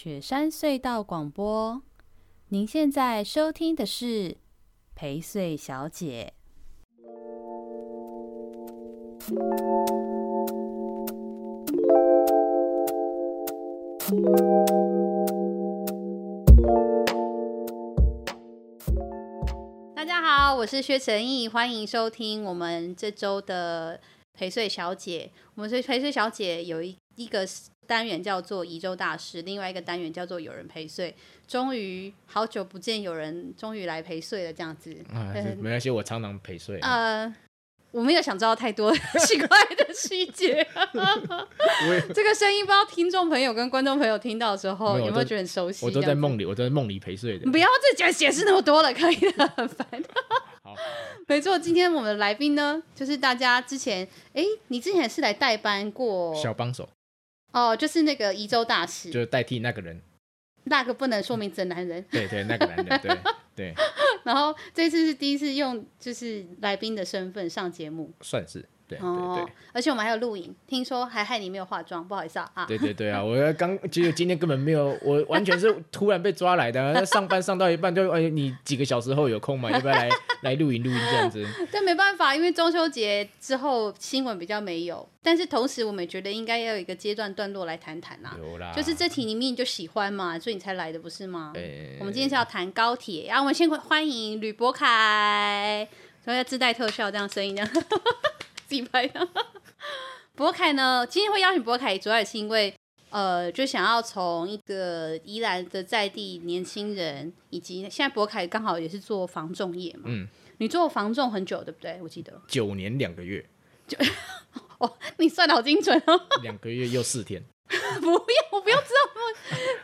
雪山隧道广播，您现在收听的是陪睡小姐。大家好，我是薛成义，欢迎收听我们这周的陪睡小姐。我们是陪睡小姐有一一个。单元叫做宜州大师，另外一个单元叫做有人陪睡。终于好久不见，有人终于来陪睡了，这样子。啊、没关系，我常常陪睡。呃，我没有想知道太多 奇怪的细节。也这个声音，不知道听众朋友跟观众朋友听到的时候，有，有没有觉得很熟悉？我都在梦里，我都在梦里陪睡的。你不要再解释那么多了，可以的，很烦。好，没错，今天我们的来宾呢，就是大家之前，哎，你之前是来代班过小帮手。哦，就是那个宜州大使，就是代替那个人，那个不能说名字的男人，对对，那个男人，对 对。然后这次是第一次用就是来宾的身份上节目，算是。对，哦、对，对，而且我们还有录影，听说还害你没有化妆，不好意思啊。对对对啊，我刚其实今天根本没有，我完全是突然被抓来的，上班上到一半就哎，你几个小时后有空吗？要不要来 来录影录音这样子？但没办法，因为中秋节之后新闻比较没有，但是同时我们觉得应该要有一个阶段段落来谈谈啦。有啦，就是这题你明明就喜欢嘛，所以你才来的不是吗？对。我们今天是要谈高铁，然后我们先欢迎吕博凯，所以要自带特效这样声音这样。自己拍的。博凯呢？今天会邀请博凯，主要也是因为，呃，就想要从一个宜兰的在地年轻人，以及现在博凯刚好也是做房仲业嘛。嗯。你做房仲很久，对不对？我记得。九年两个月。就 哦，你算的好精准哦。两个月又四天。不用，我不用知道那么，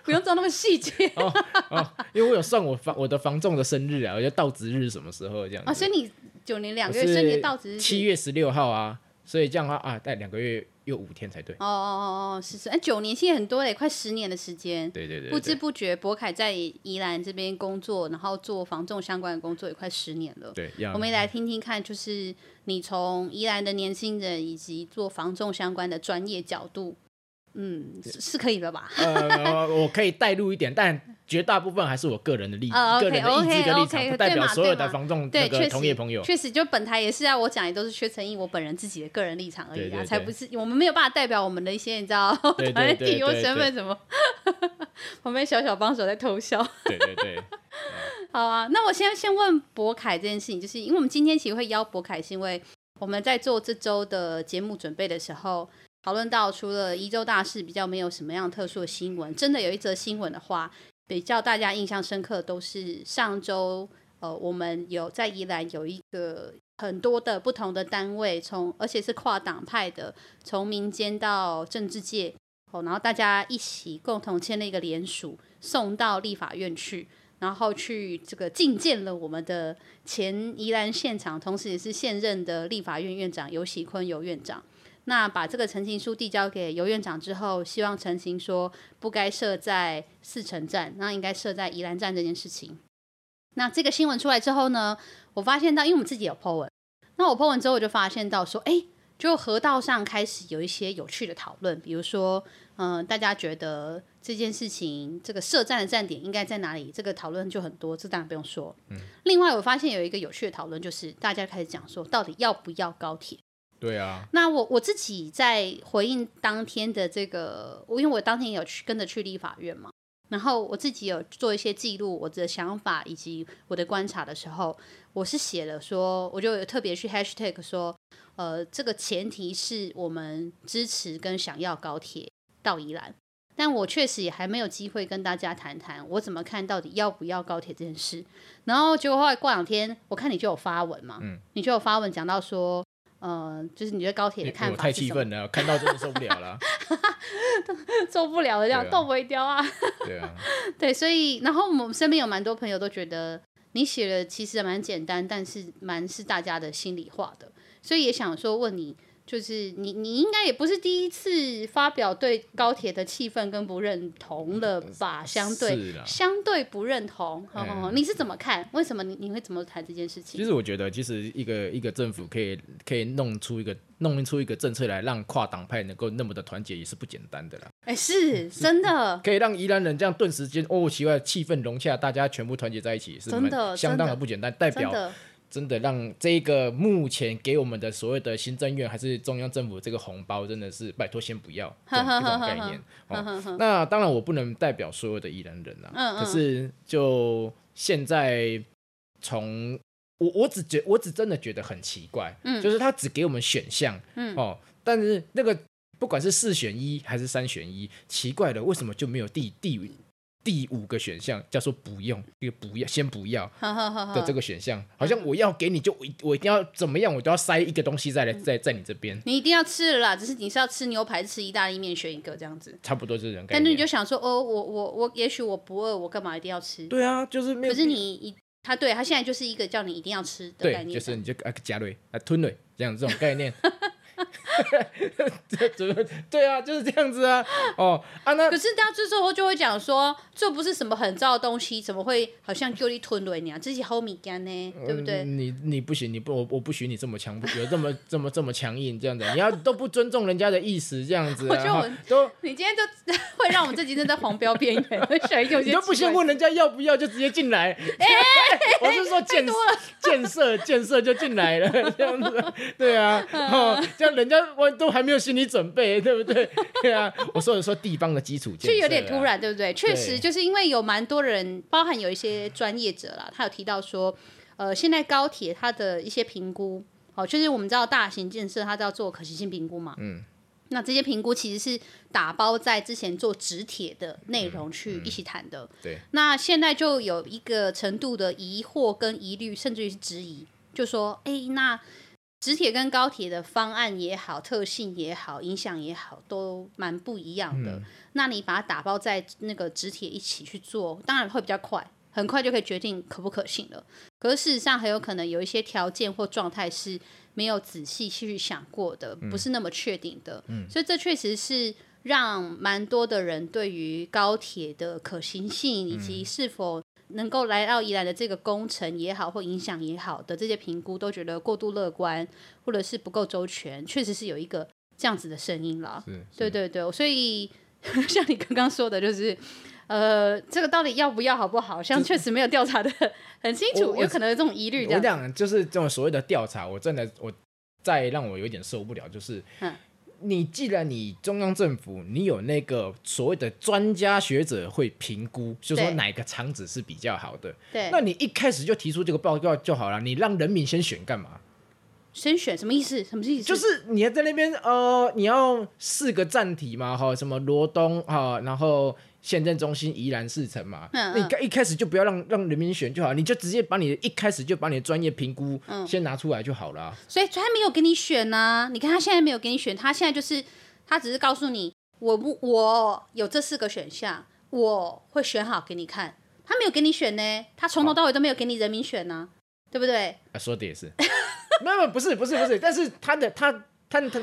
不用知道那么细节。哦哦，因为我有算我房我的房仲的生日啊，我觉得到值日什么时候这样子。啊，所以你九年两个月，所以你到七月十六号啊。所以这样的话啊，待两个月又五天才对。哦哦哦哦，是是，哎，九年现在很多嘞，快十年的时间。对对对，对。不知不觉，博凯在宜兰这边工作，然后做防重相关的工作也快十年了。对，我们也来听听看，就是你从宜兰的年轻人以及做防重相关的专业角度。嗯，是可以的吧？呃，我可以带入一点，但绝大部分还是我个人的立，uh, 个人的意志跟立场，不代表所有的房仲那个同业朋友。确实，就本台也是啊，我讲也都是薛成义我本人自己的个人立场而已啊，才不是我们没有办法代表我们的一些你知道 团体或身份什么。旁边小小帮手在偷笑。对对对。好啊，那我先先问博凯这件事情，就是因为我们今天其实会邀博凯，是因为我们在做这周的节目准备的时候。讨论到除了宜周大事比较没有什么样特殊的新闻，真的有一则新闻的话，比较大家印象深刻都是上周，呃，我们有在宜兰有一个很多的不同的单位，从而且是跨党派的，从民间到政治界，哦，然后大家一起共同签了一个联署，送到立法院去，然后去这个觐见了我们的前宜兰县长，同时也是现任的立法院院长游锡堃游院长。那把这个陈情书递交给尤院长之后，希望陈情说不该设在四城站，那应该设在宜兰站这件事情。那这个新闻出来之后呢，我发现到，因为我们自己有 po 文，那我 po 文之后，我就发现到说，哎，就河道上开始有一些有趣的讨论，比如说，嗯、呃，大家觉得这件事情这个设站的站点应该在哪里？这个讨论就很多，这当然不用说。嗯。另外，我发现有一个有趣的讨论，就是大家开始讲说，到底要不要高铁？对啊，那我我自己在回应当天的这个，我因为我当天有去跟着去立法院嘛，然后我自己有做一些记录我的想法以及我的观察的时候，我是写了说，我就有特别去 hashtag 说，呃，这个前提是我们支持跟想要高铁到宜兰，但我确实也还没有机会跟大家谈谈我怎么看到底要不要高铁这件事，然后结果后来过两天，我看你就有发文嘛，嗯，你就有发文讲到说。呃，就是你对高铁的看法？太气愤了，看到真的受不了了，受不了了，这样斗不会掉啊！对啊，对，所以然后我们身边有蛮多朋友都觉得你写的其实蛮简单，但是蛮是大家的心里话的，所以也想说问你，就是你，你应该也不是第一次发表对高铁的气愤跟不认同了吧？相对，相对不认同，嗯、你是怎么看？为什么你你会怎么谈这件事情？其实我觉得，其实一个一个政府可以可以弄出一个弄出一个政策来，让跨党派能够那么的团结，也是不简单的啦。哎，是真的，可以让宜兰人这样顿时间哦，奇怪，气氛融洽，大家全部团结在一起，是真的相当的不简单，代表。真的让这个目前给我们的所谓的行政院还是中央政府这个红包，真的是拜托先不要 这种，这种概念。哦，那当然我不能代表所有的宜兰人啊，嗯嗯，可是就现在从我我只觉我只真的觉得很奇怪，嗯，就是他只给我们选项，嗯。哦，但是那个不管是四选一还是三选一，奇怪的为什么就没有第第第五个选项叫做不用，一个不要，先不要的这个选项，好像我要给你就我我一定要怎么样，我都要塞一个东西在来在在你这边。你一定要吃了啦，只是你是要吃牛排，吃意大利面，选一个这样子。差不多这种感觉。但是你就想说，哦，我我我，也许我不饿，我干嘛一定要吃？对啊，就是没有。可是你一他对他现在就是一个叫你一定要吃的概念，对，就是你就啊加瑞啊吞瑞这样这种概念。这怎么对啊？就是这样子啊！哦啊，那可是大家这时候就会讲说，这不是什么很糟的东西，怎么会好像就你吞了你啊？这是好米干呢，对不对？嗯、你你不行，你不我我不许你这么强，有这么 这么这么强硬这样子，你要都不尊重人家的意思这样子、啊。我觉得我都你今天就 会让我们这集正在黄标边缘，选一个你都不先问人家要不要就直接进来。哎、欸，我是说建建设建设就进来了这样子，对啊，哦。人家我都还没有心理准备，对不对？对啊，我说的说地方的基础建设，就有点突然，对不对？确实，就是因为有蛮多人，包含有一些专业者啦，他有提到说，呃，现在高铁它的一些评估，哦，就是我们知道大型建设它都要做可行性评估嘛，嗯，那这些评估其实是打包在之前做直铁的内容去一起谈的，嗯嗯、对。那现在就有一个程度的疑惑跟疑虑，甚至于是质疑，就说，哎，那。直铁跟高铁的方案也好，特性也好，影响也好，都蛮不一样的。嗯、那你把它打包在那个直铁一起去做，当然会比较快，很快就可以决定可不可行了。可是事实上，很有可能有一些条件或状态是没有仔细去想过的，不是那么确定的。嗯、所以这确实是让蛮多的人对于高铁的可行性以及是否。能够来到宜兰的这个工程也好，或影响也好的这些评估，都觉得过度乐观，或者是不够周全，确实是有一个这样子的声音了。对对对，所以 像你刚刚说的，就是呃，这个到底要不要，好不好？像确实没有调查的很清楚，有可能有这种疑虑。我讲就是这种所谓的调查，我真的我再让我有点受不了，就是。嗯你既然你中央政府，你有那个所谓的专家学者会评估，就说哪个厂址是比较好的，对，那你一开始就提出这个报告就好了，你让人民先选干嘛？先选什么意思？什么意思？就是你要在那边呃，你要四个站体嘛，哈，什么罗东哈，然后。县政中心宜兰市城嘛，嗯嗯，那你一开始就不要让让人民选就好，你就直接把你一开始就把你的专业评估先拿出来就好了，啊嗯。所以他没有给你选呢，啊，你看他现在没有给你选，他现在就是他只是告诉你，我不我有这四个选项，我会选好给你看。他没有给你选呢，他从头到尾都没有给你人民选呢，啊，对不对？啊，说的也是，没有不是不是不是，但是他的他他他。他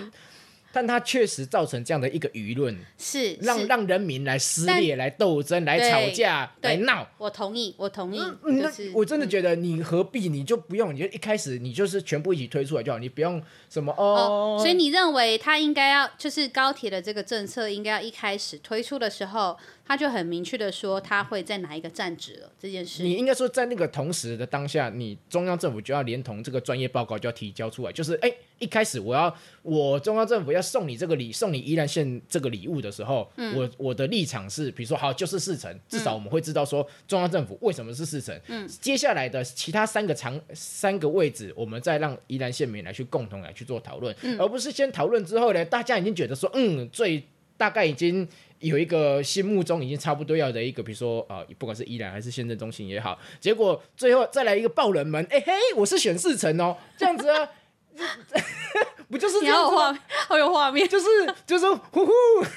但它确实造成这样的一个舆论，是让让人民来撕裂、来斗争、来吵架、来闹。我同意，我同意。那我真的觉得你何必？你就不用，你就一开始你就是全部一起推出来就好，你不用什么哦。所以你认为他应该要，就是高铁的这个政策应该要一开始推出的时候，他就很明确的说他会在哪一个站址了这件事。你应该说在那个同时的当下，你中央政府就要连同这个专业报告就要提交出来，就是哎。一开始我要我中央政府要送你这个礼，送你宜兰县这个礼物的时候，嗯、我我的立场是，比如说好就是四城，至少我们会知道说中央政府为什么是四城。嗯，接下来的其他三个长三个位置，我们再让宜兰县民来去共同来去做讨论，嗯、而不是先讨论之后呢，大家已经觉得说，嗯，最大概已经有一个心目中已经差不多要的一个，比如说啊、呃，不管是依然还是县政中心也好，结果最后再来一个爆冷门，哎、欸、嘿，我是选四成哦，这样子啊。不就是这样子？好有画面，就是就是呼呼，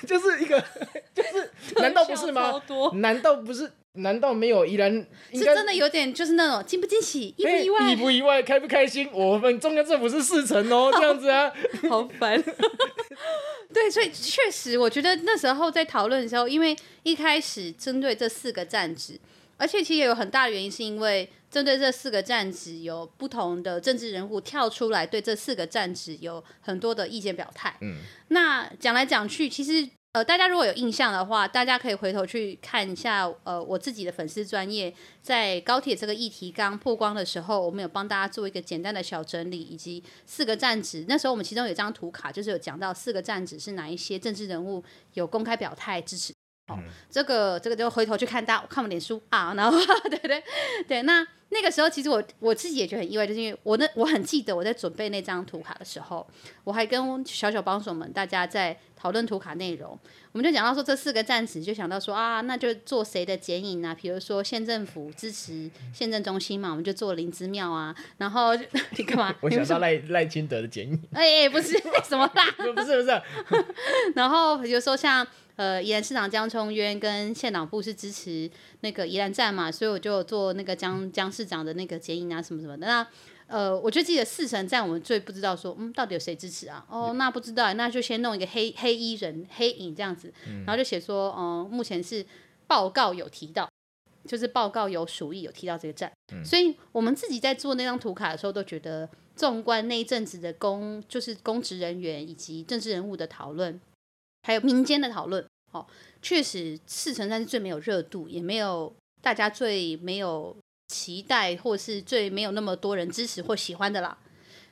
就是一个，就是难道不是吗？难道不是？难道没有依然？是真的有点就是那种惊不惊喜，意不意外？意不意外？开不开心？我们中央政府是四成哦，这样子啊，好烦。对，所以确实，我觉得那时候在讨论的时候，因为一开始针对这四个站址，而且其实也有很大的原因，是因为针对这四个站址，有不同的政治人物跳出来，对这四个站址有很多的意见表态。嗯，那讲来讲去，其实。呃，大家如果有印象的话，大家可以回头去看一下。呃，我自己的粉丝专业，在高铁这个议题刚曝光的时候，我们有帮大家做一个简单的小整理，以及四个站址。那时候我们其中有一张图卡，就是有讲到四个站址是哪一些政治人物有公开表态支持。哦，这个这个就回头去看大家看我们脸书啊，然后 对对对，那。那个时候，其实我我自己也觉得很意外，就是因为我那我很记得我在准备那张图卡的时候，我还跟小小帮手们大家在讨论图卡内容，我们就讲到说这四个站址，就想到说啊，那就做谁的剪影啊？比如说县政府支持县政中心嘛，我们就做林姿妙啊。然后你干嘛？我想到赖赖清德的剪影。哎哎，不是什么啦？不 是不是。然后比如说像。呃，宜兰市长江聪渊跟县党部是支持那个宜兰站嘛，所以我就做那个江江市长的那个剪影啊，什么什么的。那呃，我就记得四城站，我们最不知道说，嗯，到底有谁支持啊？哦，那不知道，那就先弄一个黑黑衣人黑影这样子，然后就写说，嗯、呃，目前是报告有提到，就是报告有鼠疫有提到这个站，嗯、所以我们自己在做那张图卡的时候，都觉得纵观那一阵子的公，就是公职人员以及政治人物的讨论。还有民间的讨论，哦，确实四城站是最没有热度，也没有大家最没有期待，或是最没有那么多人支持或喜欢的啦。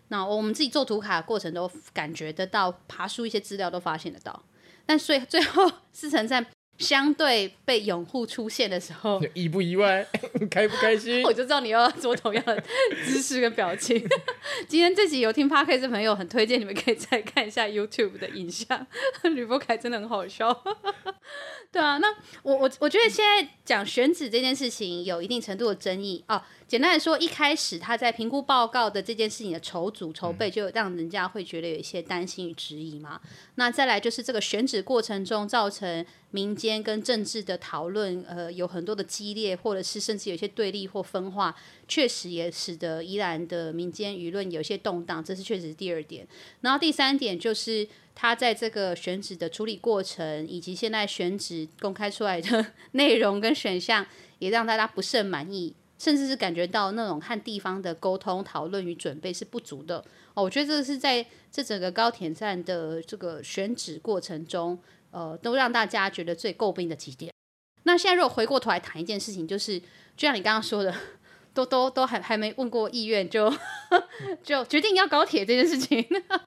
那我们自己做图卡的过程都感觉得到，爬书一些资料都发现得到。但最最后四城站。相对被拥护出现的时候，意不意外？开不开心？我就知道你要做同样的姿势跟表情。今天这集有听 Podcast 的朋友，很推荐你们可以再看一下 YouTube 的影像。吕博凯真的很好笑。对啊，那我我我觉得现在讲选址这件事情有一定程度的争议哦。简单来说，一开始他在评估报告的这件事情的筹组筹备，就让人家会觉得有一些担心与质疑嘛。那再来就是这个选址过程中造成民间跟政治的讨论，呃，有很多的激烈，或者是甚至有些对立或分化，确实也使得宜兰的民间舆论有些动荡，这是确实是第二点。然后第三点就是他在这个选址的处理过程，以及现在选址公开出来的 内容跟选项，也让大家不甚满意。甚至是感觉到那种和地方的沟通、讨论与准备是不足的哦。我觉得这是在这整个高铁站的这个选址过程中，呃，都让大家觉得最诟病的几点。那现在如果回过头来谈一件事情，就是就像你刚刚说的，都都都还还没问过意愿就 就决定要高铁这件事情，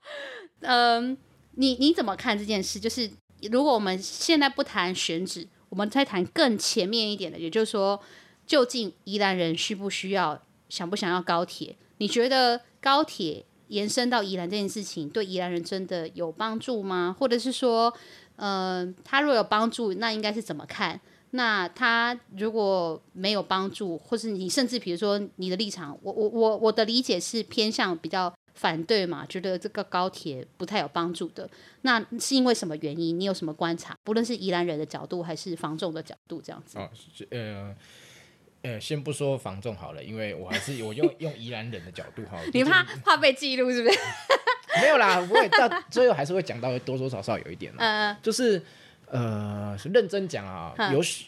嗯、你你怎么看这件事？就是如果我们现在不谈选址，我们再谈更前面一点的，也就是说。究竟宜兰人需不需要、想不想要高铁？你觉得高铁延伸到宜兰这件事情，对宜兰人真的有帮助吗？或者是说，呃，他如果有帮助，那应该是怎么看？那他如果没有帮助，或是你甚至比如说你的立场，我我我我的理解是偏向比较反对嘛，觉得这个高铁不太有帮助的。那是因为什么原因？你有什么观察？不论是宜兰人的角度，还是房仲的角度，这样子。哦，呃。呃，先不说防重好了，因为我还是我用用宜兰人的角度哈。你怕怕被记录是不是？没有啦，不会到最后还是会讲到多多少少有一点啦。嗯，就是呃，认真讲啊，有雪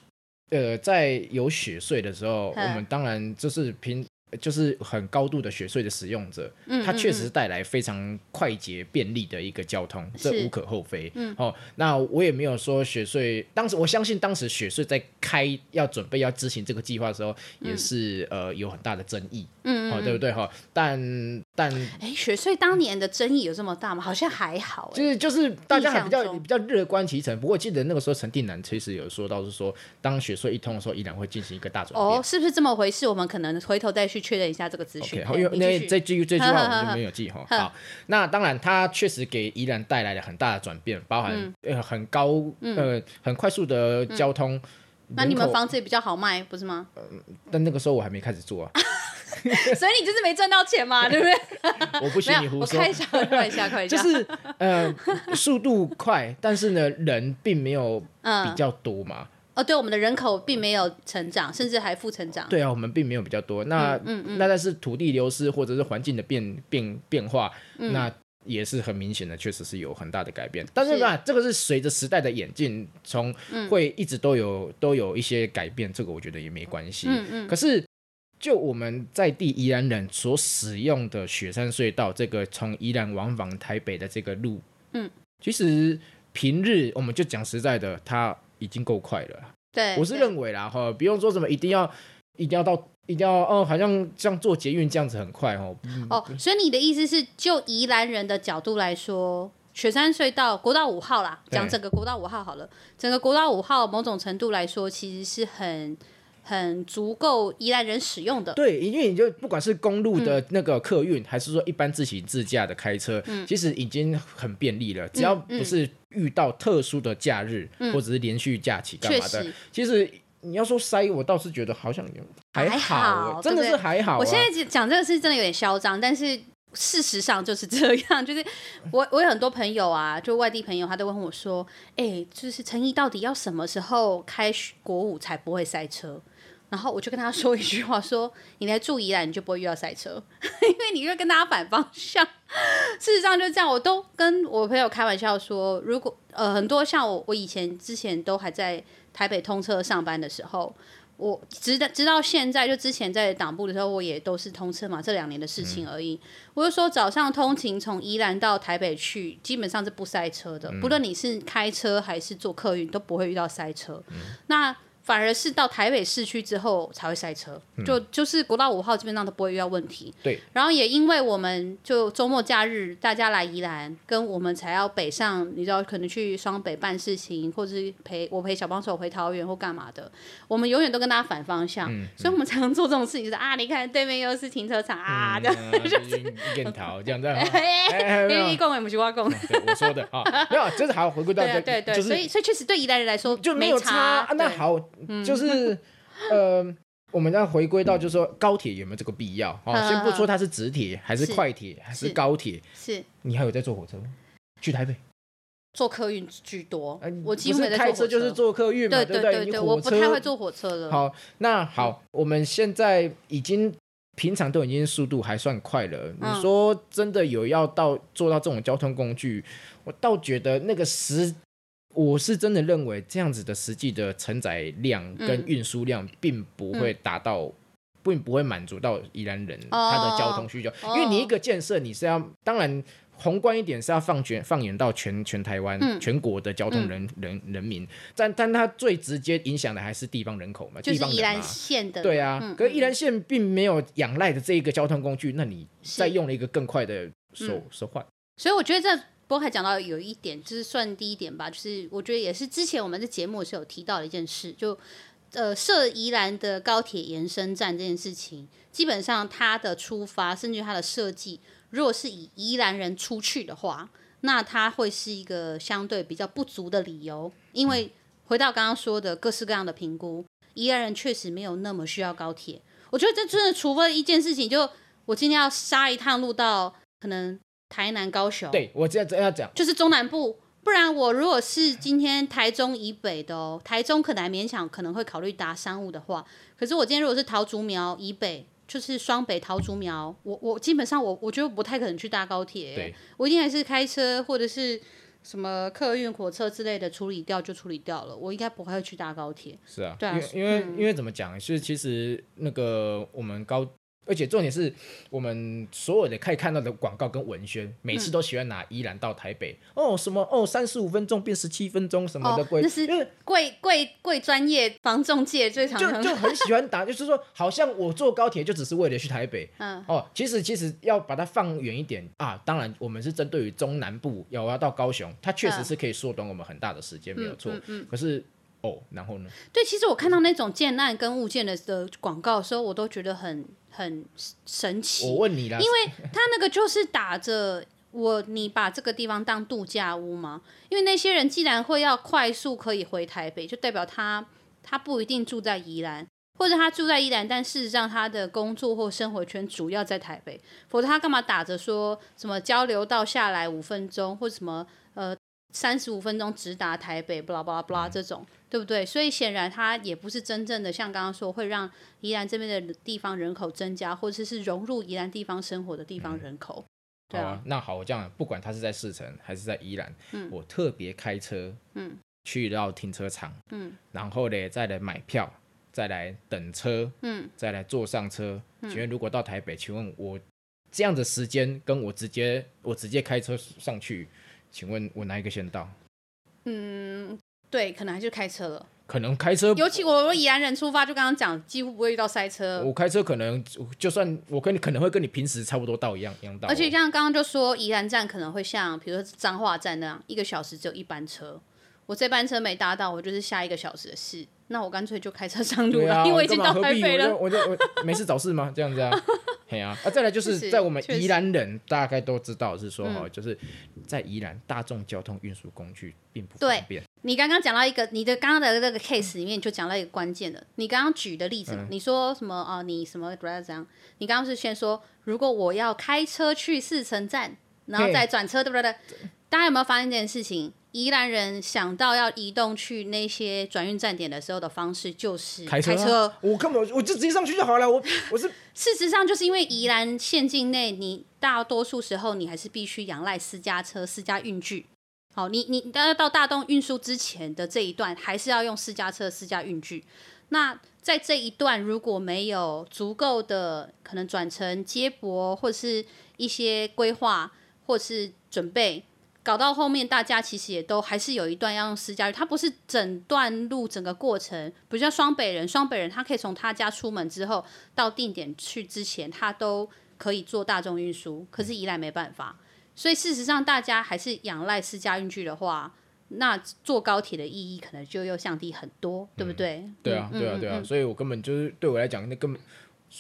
呃，在有雪穗的时候，我们当然就是拼。就是很高度的雪隧的使用者，嗯嗯嗯，它确实带来非常快捷便利的一个交通，这无可厚非。嗯、哦，那我也没有说雪隧，当时我相信当时雪隧在开要准备要执行这个计划的时候，也是、嗯、呃有很大的争议。嗯，嗯，哦，对不对哈？但但哎，雪隧当年的争议有这么大吗？好像还好。就是就是大家还比较比较乐观其成。不过记得那个时候陈定南其实有说到是说，当雪隧一通的时候，依然会进行一个大转变。哦，是不是这么回事？我们可能回头再去。确认一下这个资讯。好，因为那这句这句话我们就 没有记哈。好，那当然，它确实给宜兰带来了很大的转变，包含呃很高呃很快速的交通。那你们房子也比较好卖，不是吗？但那个时候我还没开始做啊。所以你就是没赚到钱嘛，对不对？我不信你胡说。开一下，快一下，开一下。就是呃速度快，但是呢人并没有比较多嘛。哦，对，我们的人口并没有成长，甚至还负成长。对啊，我们并没有比较多。那嗯嗯嗯，那但是土地流失或者是环境的变变变化，嗯、那也是很明显的，确实是有很大的改变。但是吧，是这个是随着时代的演进，从会一直都有、嗯、都有一些改变，这个我觉得也没关系。嗯嗯。可是就我们在地宜兰人所使用的雪山隧道，这个从宜兰往返台北的这个路，嗯，其实平日我们就讲实在的，它。已经够快了，对，我是认为啦哈，不用说什么一定要，一定要到，一定要哦，好像像做捷运这样子很快哦。哦，所以你的意思是，就宜兰人的角度来说，雪山隧道国道五号啦，讲整个国道五号好了，整个国道五号某种程度来说，其实是很。很足够依赖人使用的，对，因为你就不管是公路的那个客运，嗯、还是说一般自行自驾的开车，嗯、其实已经很便利了。只要不是遇到特殊的假日，嗯、或者是连续假期干嘛的，嗯、其实你要说塞，我倒是觉得好像还好，还好真的是还好、啊。我现在讲这个是真的有点嚣张，但是事实上就是这样。就是我我有很多朋友啊，就外地朋友，他都问我说：“哎、欸，就是陈沂到底要什么时候开国五才不会塞车？”然后我就跟他说一句话说，说你来住宜兰，你就不会遇到塞车，因为你会跟大家反方向。事实上就这样，我都跟我朋友开玩笑说，如果呃很多像我，我以前之前都还在台北通车上班的时候，我直到直到现在，就之前在党部的时候，我也都是通车嘛，这两年的事情而已。嗯、我就说早上通勤从宜兰到台北去，基本上是不塞车的，嗯、不论你是开车还是坐客运，都不会遇到塞车。嗯、那反而是到台北市区之后才会塞车，嗯、就就是国道五号基本上都不会遇到问题。对，然后也因为我们就周末假日大家来宜兰，跟我们才要北上，你知道可能去双北办事情，或者是陪我陪小帮手回桃园或干嘛的，我们永远都跟大家反方向，所以我们常常做这种事情，就是啊，你看对面又是停车场啊，这样就 是这样子。你讲的不是我讲的，我说的啊，没有，就是好回归到对对对，所以所以确实对宜兰人来说就没有差，那好。就是，呃，我们要回归到，就是说高铁有没有这个必要？哦，先不说它是直铁还是快铁还是高铁，是你还有在坐火车去台北？坐客运居多，我几乎没在开车，就是坐客运嘛，对对对对，我不太会坐火车了。好，那好，我们现在已经平常都已经速度还算快了。你说真的有要到做到这种交通工具，我倒觉得那个时。我是真的认为这样子的实际的承载量跟运输量，并不会达到，嗯、并不会满足到宜兰人他的交通需求。哦、因为你一个建设，你是要当然宏观一点是要放全放眼到全全台湾、嗯、全国的交通人、嗯、人人民，但但它最直接影响的还是地方人口嘛，就是宜兰县的。对啊，嗯、可是宜兰县并没有仰赖的这一个交通工具，那你再用了一个更快的手手换，所以我觉得这。不过还讲到有一点，就是算第一点吧，就是我觉得也是之前我们的节目是有提到的一件事，就呃设宜兰的高铁延伸站这件事情，基本上它的出发，甚至它的设计，如果是以宜兰人出去的话，那它会是一个相对比较不足的理由，因为回到刚刚说的各式各样的评估，宜兰人确实没有那么需要高铁。我觉得这真的，除非一件事情，就我今天要杀一趟路到可能。台南、高雄，对我这样这样讲，就是中南部。不然我如果是今天台中以北的哦，台中可能还勉强可能会考虑搭商务的话。可是我今天如果是桃竹苗以北，就是双北桃竹苗，我我基本上我我觉得不太可能去搭高铁。对，我一定还是开车或者是什么客运火车之类的处理掉就处理掉了。我应该不会去搭高铁。是啊，对啊，因为因为、嗯、因为怎么讲？是其实那个我们高。而且重点是我们所有的可以看到的广告跟文宣，每次都喜欢拿宜兰到台北、嗯、哦，什么哦，三十五分钟变十七分钟什么的贵，那是贵贵贵专业防重界最常就就很 喜欢打，就是说好像我坐高铁就只是为了去台北，嗯。哦，其实其实要把它放远一点啊，当然我们是针对于中南部要要到高雄，它确实是可以缩短我们很大的时间，嗯、没有错，嗯。可是。哦，然后呢？对，其实我看到那种建案跟物件的的广告的时候，我都觉得很很神奇。我问你啦，因为他那个就是打着我，你把这个地方当度假屋吗？因为那些人既然会要快速可以回台北，就代表他他不一定住在宜兰，或者他住在宜兰，但事实上他的工作或生活圈主要在台北，否则他干嘛打着说什么交流道下来五分钟，或者什么呃。三十五分钟直达台北，巴拉巴拉巴拉这种，嗯、对不对？所以显然它也不是真正的像刚刚说会让宜兰这边的地方人口增加，或者是融入宜兰地方生活的地方人口。嗯、对啊，啊，那好，我这样不管他是在四城还是在宜兰，嗯，我特别开车，嗯，去到停车场，嗯，然后呢再来买票，再来等车，嗯，再来坐上车。请问如果到台北，请问我这样的时间跟我直接我直接开车上去？请问我哪一个先到？嗯，对，可能还是开车了。可能开车，尤其我我宜兰人出发，就刚刚讲，几乎不会遇到塞车。我开车可能就算我跟你可能会跟你平时差不多到一样一样到。而且像刚刚就说宜兰站可能会像，比如说彰化站那样，一个小时只有一班车。我这班车没搭到，我就是下一个小时的事。那我干脆就开车上路了，啊、因为我已经到台北了。我就我，没事找事吗？这样子啊？嘿啊！啊，再来就是在我们宜兰人大概都知道是说哈，嗯、就是在宜兰大众交通运输工具并不方便。你刚刚讲到一个，你的刚刚的那个 case 里面就讲到一个关键的。你刚刚举的例子，嗯、你说什么啊？你什么怎样？你刚刚是先说，如果我要开车去四城站，然后再转车，对不对？大家有没有发现这件事情？宜兰人想到要移动去那些转运站点的时候的方式就是开车，开车。我根本我就直接上去就好了。我我是 事实上就是因为宜兰县境内，你大多数时候你还是必须仰赖私家车、私家运具。好，你你要到大众运输之前的这一段，还是要用私家车、私家运具。那在这一段如果没有足够的可能转乘接驳，或是一些规划，或是准备。搞到后面，大家其实也都还是有一段要用私家运，他不是整段路整个过程，比如像双北人，双北人他可以从他家出门之后到定点去之前，他都可以坐大众运输。可是宜兰没办法，所以事实上大家还是仰赖私家运具的话，那坐高铁的意义可能就又降低很多，对不对？嗯、对啊，对啊，对啊，所以我根本就是对我来讲，那根本。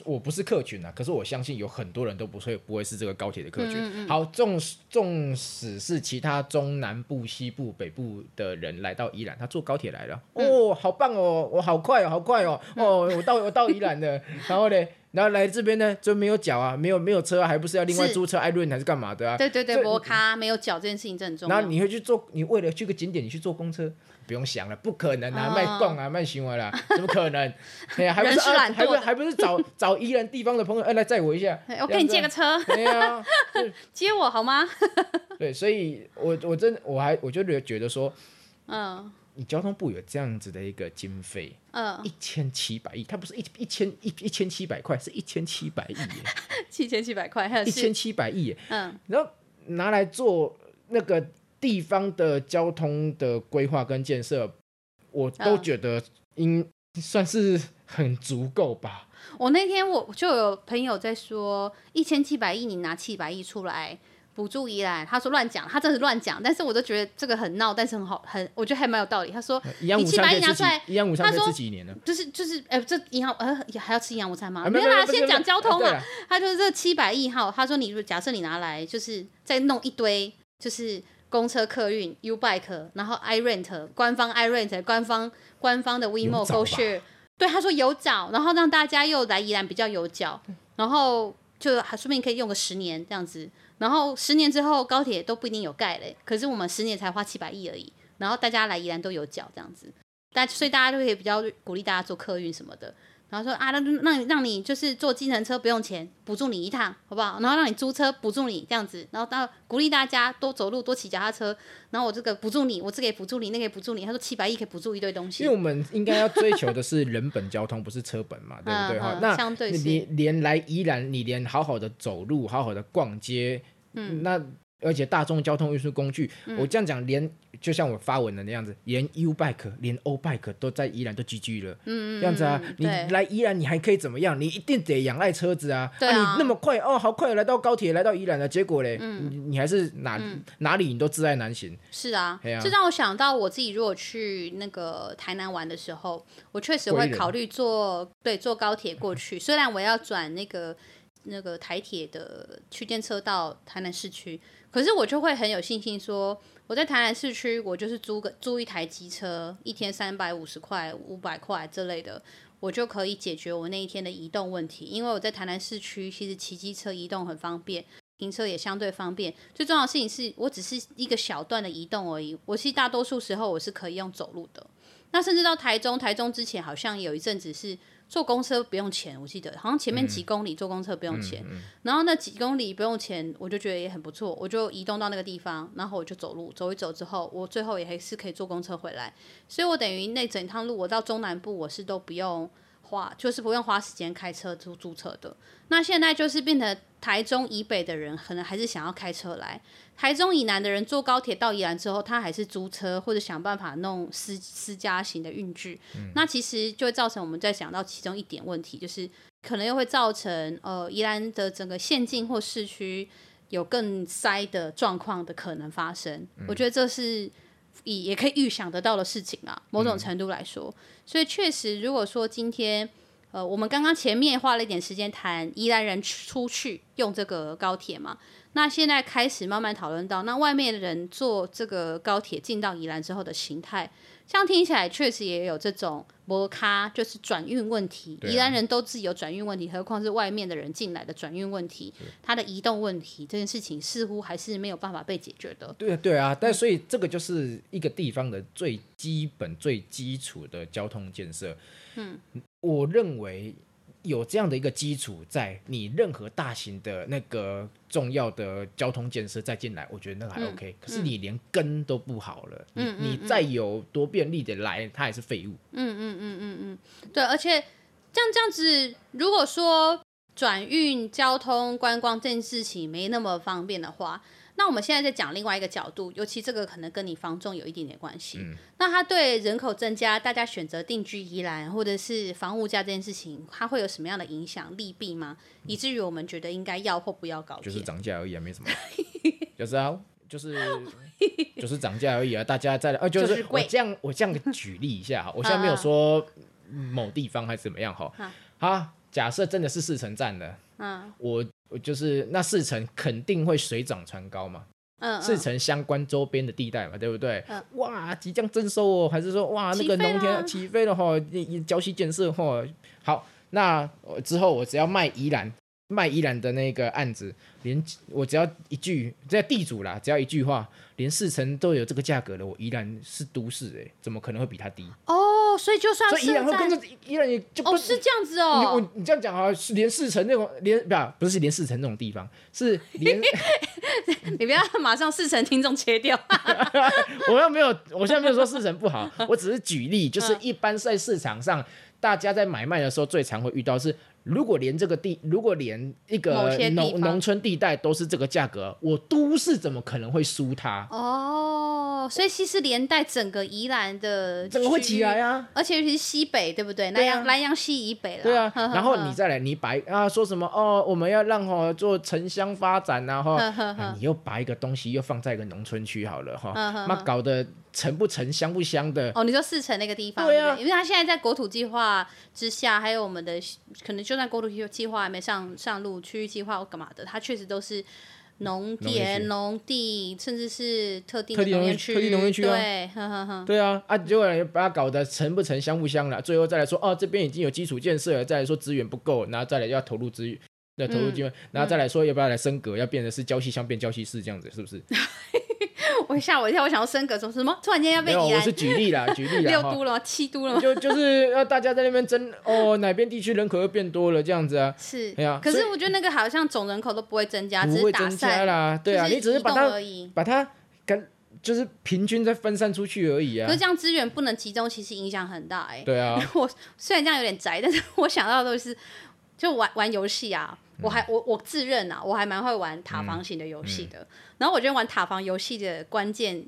我不是客群啊，可是我相信有很多人都不会不会是这个高铁的客群。嗯嗯、好，纵使纵使是其他中南部、西部、北部的人来到宜兰，他坐高铁来了，嗯、哦，好棒哦，我好快哦，好快哦，嗯、哦，我到我到宜兰了，然后呢，然后来这边呢就没有脚啊，没有没有车、啊，还不是要另外租车艾润还是干嘛的啊？对对对，摩卡没有脚这件事情真重要。然后你会去坐，你为了去个景点，你去坐公车。不用想了，不可能啊！卖供啊，卖行为啦，怎么可能？哎呀，还不是还不是还不是找找宜人地方的朋友，哎，来载我一下，我给你借个车，对 呀，接我好吗？对，所以我我真我还我就觉得说，嗯，你交通部有这样子的一个经费，嗯，一千七百亿，它不是一一千一一千七百块，是一千七百亿，七千七百块，还有一千七百亿，嗯，然后拿来做那个。地方的交通的规划跟建设，我都觉得应算是很足够吧。我那天我就有朋友在说，一千七百亿，你拿七百亿出来补助宜兰，他说乱讲，他真是乱讲。但是我都觉得这个很闹，但是很好，很我觉得还蛮有道理。他说，你七百亿拿出来，营养午餐可以吃几年呢？就是就是，哎、欸，这银行呃还要吃营养午餐吗？没有啦，先讲交通嘛。他就是这七百亿哈，他说你假设你拿来，就是再弄一堆，就是。公车客运 U Bike，然后 I Rent 官方 I Rent 官方官方的 WeMo GoShare，对他说有找，然后让大家又来宜兰比较有脚，然后就还说不定可以用个十年这样子，然后十年之后高铁都不一定有盖嘞，可是我们十年才花七百亿而已，然后大家来宜兰都有脚这样子，但所以大家就可以比较鼓励大家做客运什么的。然后说啊，那那让你就是坐计程车不用钱，补助你一趟，好不好？然后让你租车补助你这样子，然后到鼓励大家多走路多骑脚踏车。然后我这个补助你，我这个也补助你，那个也补助你。他说七百亿可以补助一堆东西。因为我们应该要追求的是人本交通，不是车本嘛，对不对？哈、嗯，那相对你连来宜兰，你连好好的走路，好好的逛街，嗯，那。而且大众交通运输工具，嗯、我这样讲，连就像我发文的那样子，连 U Bike、连 O Bike 都在宜兰都 GG 了，嗯，这样子啊，你来宜兰你还可以怎么样？你一定得仰赖车子啊，对啊，啊，你那么快哦，好快来到高铁，来到宜兰了，结果嘞，嗯、你你还是哪、嗯、哪里你都自爱难行。是啊，这、啊、让我想到我自己如果去那个台南玩的时候，我确实会考虑坐对坐高铁过去，虽然我要转那个那个台铁的区间车到台南市区。可是我就会很有信心说，我在台南市区，我就是租个租一台机车，一天三百五十块、五百块之类的，我就可以解决我那一天的移动问题。因为我在台南市区，其实骑机车移动很方便。停车也相对方便。最重要的事情是我只是一个小段的移动而已。我其实大多数时候我是可以用走路的。那甚至到台中，台中之前好像有一阵子是坐公车不用钱，我记得好像前面几公里坐公车不用钱，嗯嗯嗯、然后那几公里不用钱，我就觉得也很不错，我就移动到那个地方，然后我就走路走一走之后，我最后也还是可以坐公车回来，所以我等于那整趟路我到中南部我是都不用。花就是不用花时间开车租租车的。那现在就是变成台中以北的人可能还是想要开车来，台中以南的人坐高铁到宜兰之后，他还是租车或者想办法弄私私家型的运具。嗯、那其实就会造成我们在讲到其中一点问题，就是可能又会造成呃宜兰的整个县境或市区有更塞的状况的可能发生。嗯、我觉得这是。以也可以预想得到的事情啊，某种程度来说，嗯、所以确实，如果说今天，呃，我们刚刚前面花了一点时间谈宜兰人出去用这个高铁嘛，那现在开始慢慢讨论到，那外面的人坐这个高铁进到宜兰之后的形态。像听起来确实也有这种摩卡，就是转运问题。宜兰、啊、人都自己有转运问题，何况是外面的人进来的转运问题，它的移动问题，这件事情似乎还是没有办法被解决的。对啊，对啊，但所以这个就是一个地方的最基本、最基础的交通建设。嗯，我认为。有这样的一个基础，在你任何大型的那个重要的交通建设再进来，我觉得那个还 OK。嗯、可是你连根都不好了，嗯、你你再有多便利的来，它也是废物。嗯嗯嗯嗯嗯，对。而且这样这样子，如果说转运交通观光这件事情没那么方便的话。那我们现在在讲另外一个角度，尤其这个可能跟你房仲有一点点关系。嗯、那它对人口增加，大家选择定居宜兰，或者是房屋价这件事情，它会有什么样的影响利弊吗？嗯、以至于我们觉得应该要或不要搞？就是涨价而已啊，没什么。就是啊，就是就是涨价而已啊，大家在呃，就是我这样我这样举例一下哈，我现在没有说某地方还是怎么样哈。好，假设真的是四城站的，嗯，我。就是那四城肯定会水涨船高嘛，嗯，四城相关周边的地带嘛，对不对？嗯，哇，即将征收哦，还是说哇那个农田起飞了哈，礁溪建设哈，好，那之后我只要卖宜兰，卖宜兰的那个案子，连我只要一句，在地主啦，只要一句话，连四成都有这个价格了，我宜兰是都市哎，怎么可能会比它低？哦。所以就算是在，宜兰也就不哦是这样子哦。你我你这样讲啊是连四成那种连不不是连四成那种地方，是连 你不要 马上四成听众切掉。我又没有，我现在没有说四成不好，我只是举例，就是一般在市场上，大家在买卖的时候最常会遇到是。如果连这个地，如果连一个农农村地带都是这个价格，我都市怎么可能会输它？哦，所以其实连带整个宜兰的整个会起来啊，而且尤其是西北，对不对？南阳南阳西以北了。对啊，然后你再来，你把啊说什么哦，我们要让哈做城乡发展然后你又把一个东西又放在一个农村区好了哈，那搞得。城不城，乡不乡的哦。你说四城那个地方，对啊，因为他现在在国土计划之下，还有我们的可能就算国土计划还没上上路，区域计划或干嘛的，它确实都是农田、农地，甚至是特定的农业区、特定农业区啊。对，呵呵呵对啊，啊，结果把它搞得成不成，乡不乡了。最后再来说，哦，这边已经有基础建设了，再来说资源不够，然后再来要投入资源，要投入资源，嗯、然后再来说要不要来升格，要变成是礁溪乡变礁溪市这样子，是不是？我吓我一跳，我想要升格，说什么？突然间要被宜兰？我是举例啦，举例啦。六都了吗？七都了吗？就 就是要大家在那边争哦，哪边地区人口又变多了这样子啊？是，哎呀。可是我觉得那个好像总人口都不会增加，不会增加啦。对啊，你只是把它把它跟就是平均再分散出去而已啊。可是这样资源不能集中，其实影响很大哎。对啊。我虽然这样有点宅，但是我想到的都是就玩玩游戏啊。我还我我自认啊，我还蛮会玩塔防型的游戏的。然后我觉得玩塔防游戏的关键。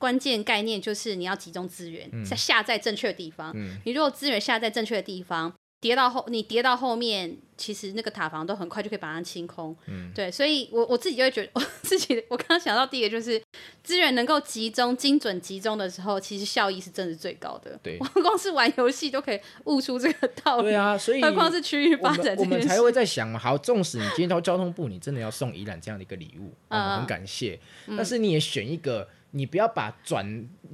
关键概念就是你要集中资源，在、嗯、下在正确的地方。嗯、你如果资源下在正确的地方，叠到后你跌到后面，其实那个塔防都很快就可以把它清空。嗯、对，所以我我自己就会觉得，我自己我刚刚想到第一个就是资源能够集中、精准集中的时候，其实效益是真的是最高的。对，我光是玩游戏都可以悟出这个道理。对啊，所以何况是区域发展我，我们才会在想，好，纵使你今天到交通部，你真的要送宜兰这样的一个礼物，我们、嗯、很感谢。嗯、但是你也选一个。你不要把转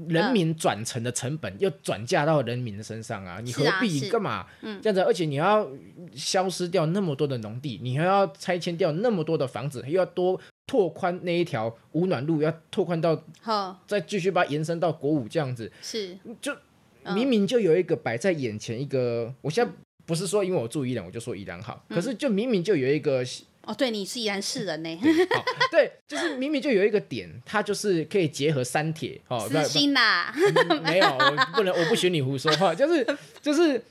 人民转成的成本又转嫁到人民的身上啊！你何必干嘛？这样子，而且你要消失掉那么多的农地，你还要拆迁掉那么多的房子，又要多拓宽那一条五暖路，要拓宽到好，再继续把它延伸到国五这样子，是就明明就有一个摆在眼前一个，我现在不是说因为我住宜兰我就说宜兰好，可是就明明就有一个。哦，对，你是宜兰市人呢。对，就是明明就有一个点，它就是可以结合三铁哦。私心呐、嗯，没有，我不能，我不许你胡说话。就是 就是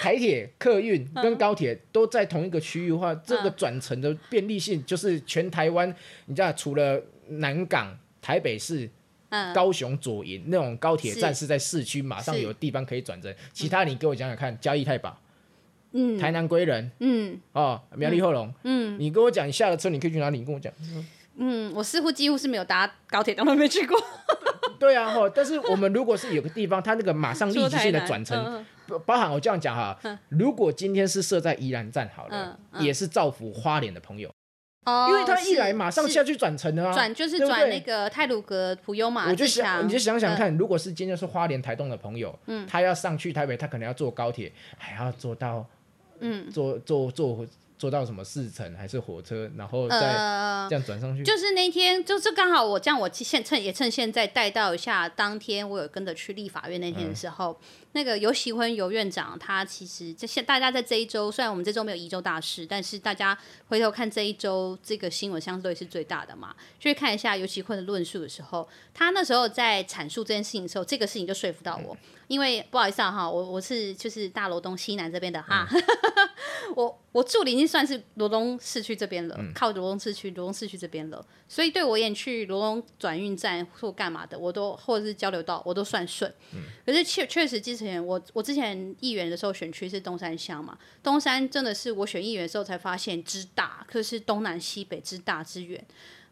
台铁、客运跟高铁都在同一个区域的话，嗯、这个转乘的便利性就是全台湾，你知道，除了南港、台北市、嗯、高雄左营那种高铁站是在市区，马上有地方可以转乘，其他你给我讲讲看，嘉义太保。嗯，台南归人，嗯，哦，苗栗后龙，嗯，你跟我讲，你下了车你可以去哪里？你跟我讲，嗯，我似乎几乎是没有搭高铁，当中没去过。对啊，哈，但是我们如果是有个地方，它那个马上立即性的转乘，嗯、包含我这样讲哈，嗯、如果今天是设在宜兰站好了，也是造福花莲的朋友，哦，因为他一来马上下去转乘的啊，转就是转那个泰鲁格普悠玛，我就想，你就想想看，嗯、如果是今天是花莲台东的朋友，嗯，他要上去台北，他可能要坐高铁，还要坐到。嗯，坐坐坐坐到什么四层还是火车，然后再这样转上去。呃、就是那天，就是刚好我这样，我现趁也趁现在带到一下，当天我有跟着去立法院那天的时候。嗯那个游锡堃游院长，他其实这现大家在这一周，虽然我们这周没有宜州大事，但是大家回头看这一周这个新闻，相对是最大的嘛。去看一下尤喜坤的论述的时候，他那时候在阐述这件事情的时候，这个事情就说服到我。嗯、因为不好意思啊，哈，我我是就是大罗东西南这边的哈，嗯、我我住的已经算是罗东市区这边了，嗯、靠罗东市区罗东市区这边了，所以对我而言去罗东转运站或干嘛的，我都或者是交流道，我都算顺。嗯、可是确确实之前。我我之前议员的时候选区是东山乡嘛，东山真的是我选议员的时候才发现之大，可是东南西北之大之远。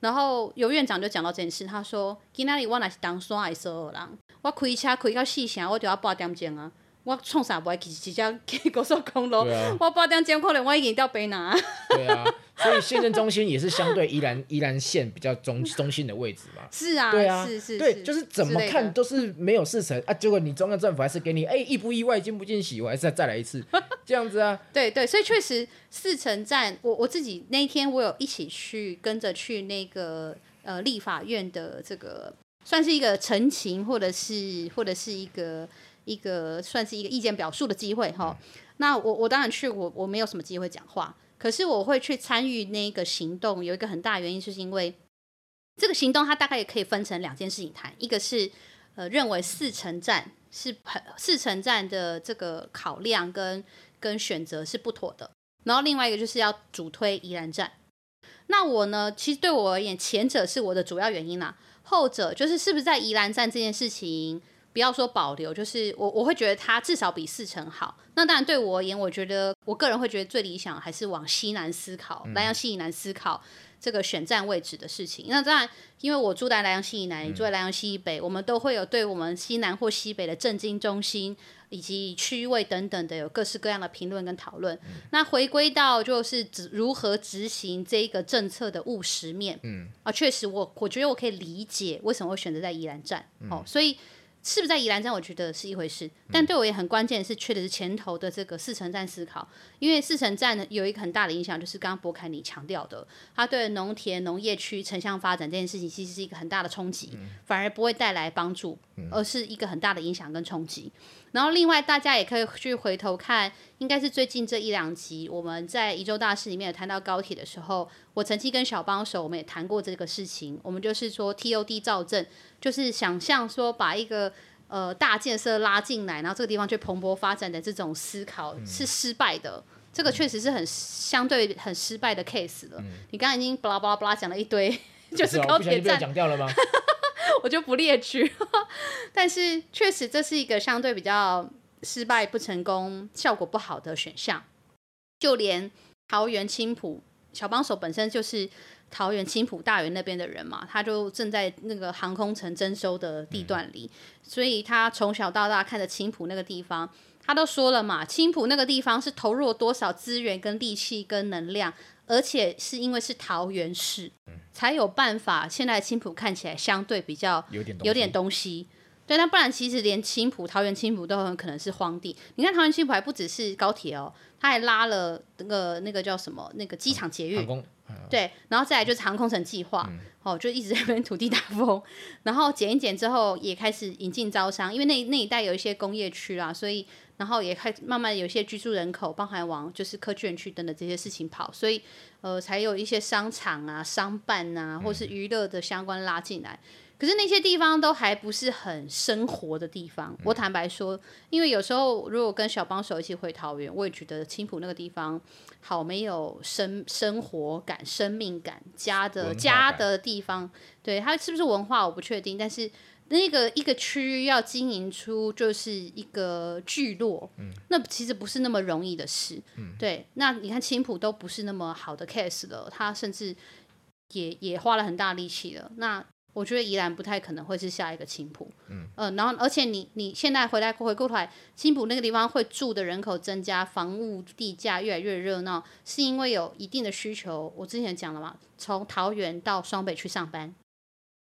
然后游院长就讲到这件事，他说：今天我那是当山的所有人，我开车开到四城，我就要八点钟啊。我创啥不爱去直接去高速公路，啊、我八点钟可能我已经到北南。对啊，所以县政中心也是相对宜兰 宜兰县比较中中心的位置嘛。是啊，对啊，是是，是对，就是怎么看都是没有事成啊。结果你中央政府还是给你，哎，意不意外，惊不惊喜，我还是再再来一次，这样子啊。对对，所以确实四城站，我我自己那一天我有一起去跟着去那个呃立法院的这个，算是一个陈情，或者是或者是一个。一个算是一个意见表述的机会哈，那我我当然去，我我没有什么机会讲话，可是我会去参与那个行动，有一个很大的原因，就是因为这个行动它大概也可以分成两件事情谈，一个是呃认为四城站是很四城站的这个考量跟跟选择是不妥的，然后另外一个就是要主推宜兰站，那我呢，其实对我而言，前者是我的主要原因啦，后者就是是不是在宜兰站这件事情。不要说保留，就是我我会觉得它至少比四成好。那当然对我而言，我觉得我个人会觉得最理想还是往西南思考，南阳西以南思考这个选站位置的事情。那当然，因为我住在南阳西以南，你住在南阳西以北，我们都会有对我们西南或西北的政经中心以及区位等等的有各式各样的评论跟讨论。那回归到就是如何执行这一个政策的务实面，嗯啊，确实我我觉得我可以理解为什么会选择在宜兰站，哦，所以。是不是在宜兰站？我觉得是一回事，但对我也很关键的是，缺的是前头的这个四城站思考，因为四城站呢有一个很大的影响，就是刚刚博凯你强调的，它对农田、农业区城乡发展这件事情，其实是一个很大的冲击，反而不会带来帮助，而是一个很大的影响跟冲击。然后另外大家也可以去回头看，应该是最近这一两集我们在宜州大事里面有谈到高铁的时候，我曾经跟小帮手我们也谈过这个事情。我们就是说 TOD 造镇，就是想象说把一个呃大建设拉进来，然后这个地方去蓬勃发展的这种思考是失败的。嗯、这个确实是很相对很失败的 case 了。嗯、你刚刚已经巴拉巴拉巴拉讲了一堆，就是高铁站讲掉了吗？我就不列举，但是确实这是一个相对比较失败、不成功、效果不好的选项。就连桃园青浦小帮手本身就是桃园青浦大园那边的人嘛，他就正在那个航空城征收的地段里，嗯、所以他从小到大看着青浦那个地方，他都说了嘛，青浦那个地方是投入了多少资源跟力气跟能量，而且是因为是桃园市，嗯、才有办法现在青浦看起来相对比较有点有点东西。对，那不然其实连青浦、桃园青浦都很可能是荒地。你看桃园青浦还不只是高铁哦，它还拉了那个那个叫什么那个机场捷运，嗯、对，然后再来就是航空城计划，嗯、哦，就一直在那边土地大风，然后减一减之后也开始引进招商，因为那那一带有一些工业区啦，所以然后也开始慢慢有一些居住人口，包含往就是科技园区等等这些事情跑，所以呃才有一些商场啊、商办啊，或是娱乐的相关拉进来。嗯可是那些地方都还不是很生活的地方。我坦白说，因为有时候如果跟小帮手一起回桃园，我也觉得青浦那个地方好没有生生活感、生命感、家的家的地方。对，它是不是文化我不确定，但是那个一个区域要经营出就是一个聚落，那其实不是那么容易的事。对，那你看青浦都不是那么好的 case 了，他甚至也也花了很大力气了。那我觉得宜兰不太可能会是下一个青浦，嗯、呃，然后而且你你现在回来回过头来，青浦那个地方会住的人口增加，房屋地价越来越热闹，是因为有一定的需求。我之前讲了嘛，从桃园到双北去上班，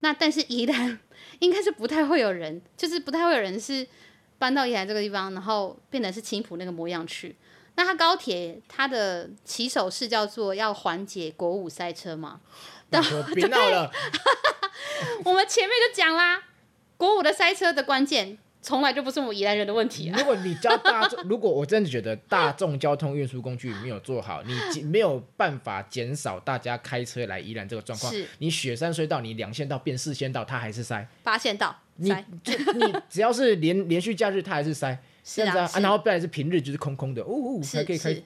那但是宜兰应该是不太会有人，就是不太会有人是搬到宜兰这个地方，然后变得是青浦那个模样去。那它高铁它的起手式叫做要缓解国五塞车嘛，别闹了。我们前面就讲啦，国五的塞车的关键从来就不是我们宜兰人的问题啊。如果你教大众，如果我真的觉得大众交通运输工具没有做好，你没有办法减少大家开车来宜兰这个状况。是你雪山隧道，你两线道变四线道，它还是塞。八线道，塞。你就 你只要是连连续假日，它还是塞。是啊，啊，然后不然是平日就是空空的，哦，还可以开。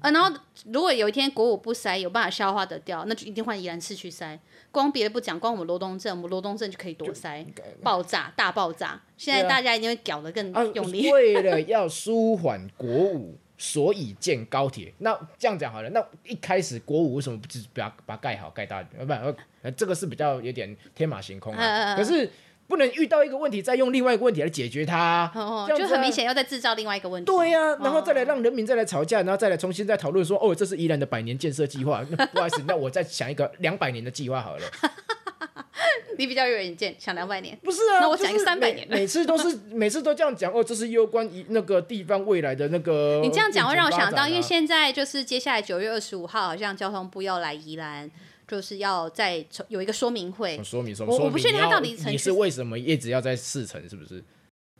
啊，然后如果有一天国五不塞，有办法消化得掉，那就一定换宜兰市去塞。光别的不讲，光我们罗东镇，我们罗东镇就可以多塞，爆炸大爆炸。现在大家一定会搞得更用力。啊、为了要舒缓国五，所以建高铁。那这样讲好了，那一开始国五为什么不只把把它盖好盖大？不然，这个是比较有点天马行空啊。啊可是。不能遇到一个问题，再用另外一个问题来解决它，哦、就很明显要再制造另外一个问题。对呀、啊，然后再来让人民再来吵架，然后再来重新再讨论说，哦，这是宜兰的百年建设计划。不好意思，那我再想一个两百年的计划好了。你比较有远见，想两百年。不是啊，那我想一个三百年每。每次都是 每次都这样讲，哦，这是攸关于那个地方未来的那个、啊。你这样讲会让我想到，因为现在就是接下来九月二十五号，好像交通部要来宜兰。就是要再有一个说明会，说明说明，我我不确定他到底你是为什么一直要在四层，是不是？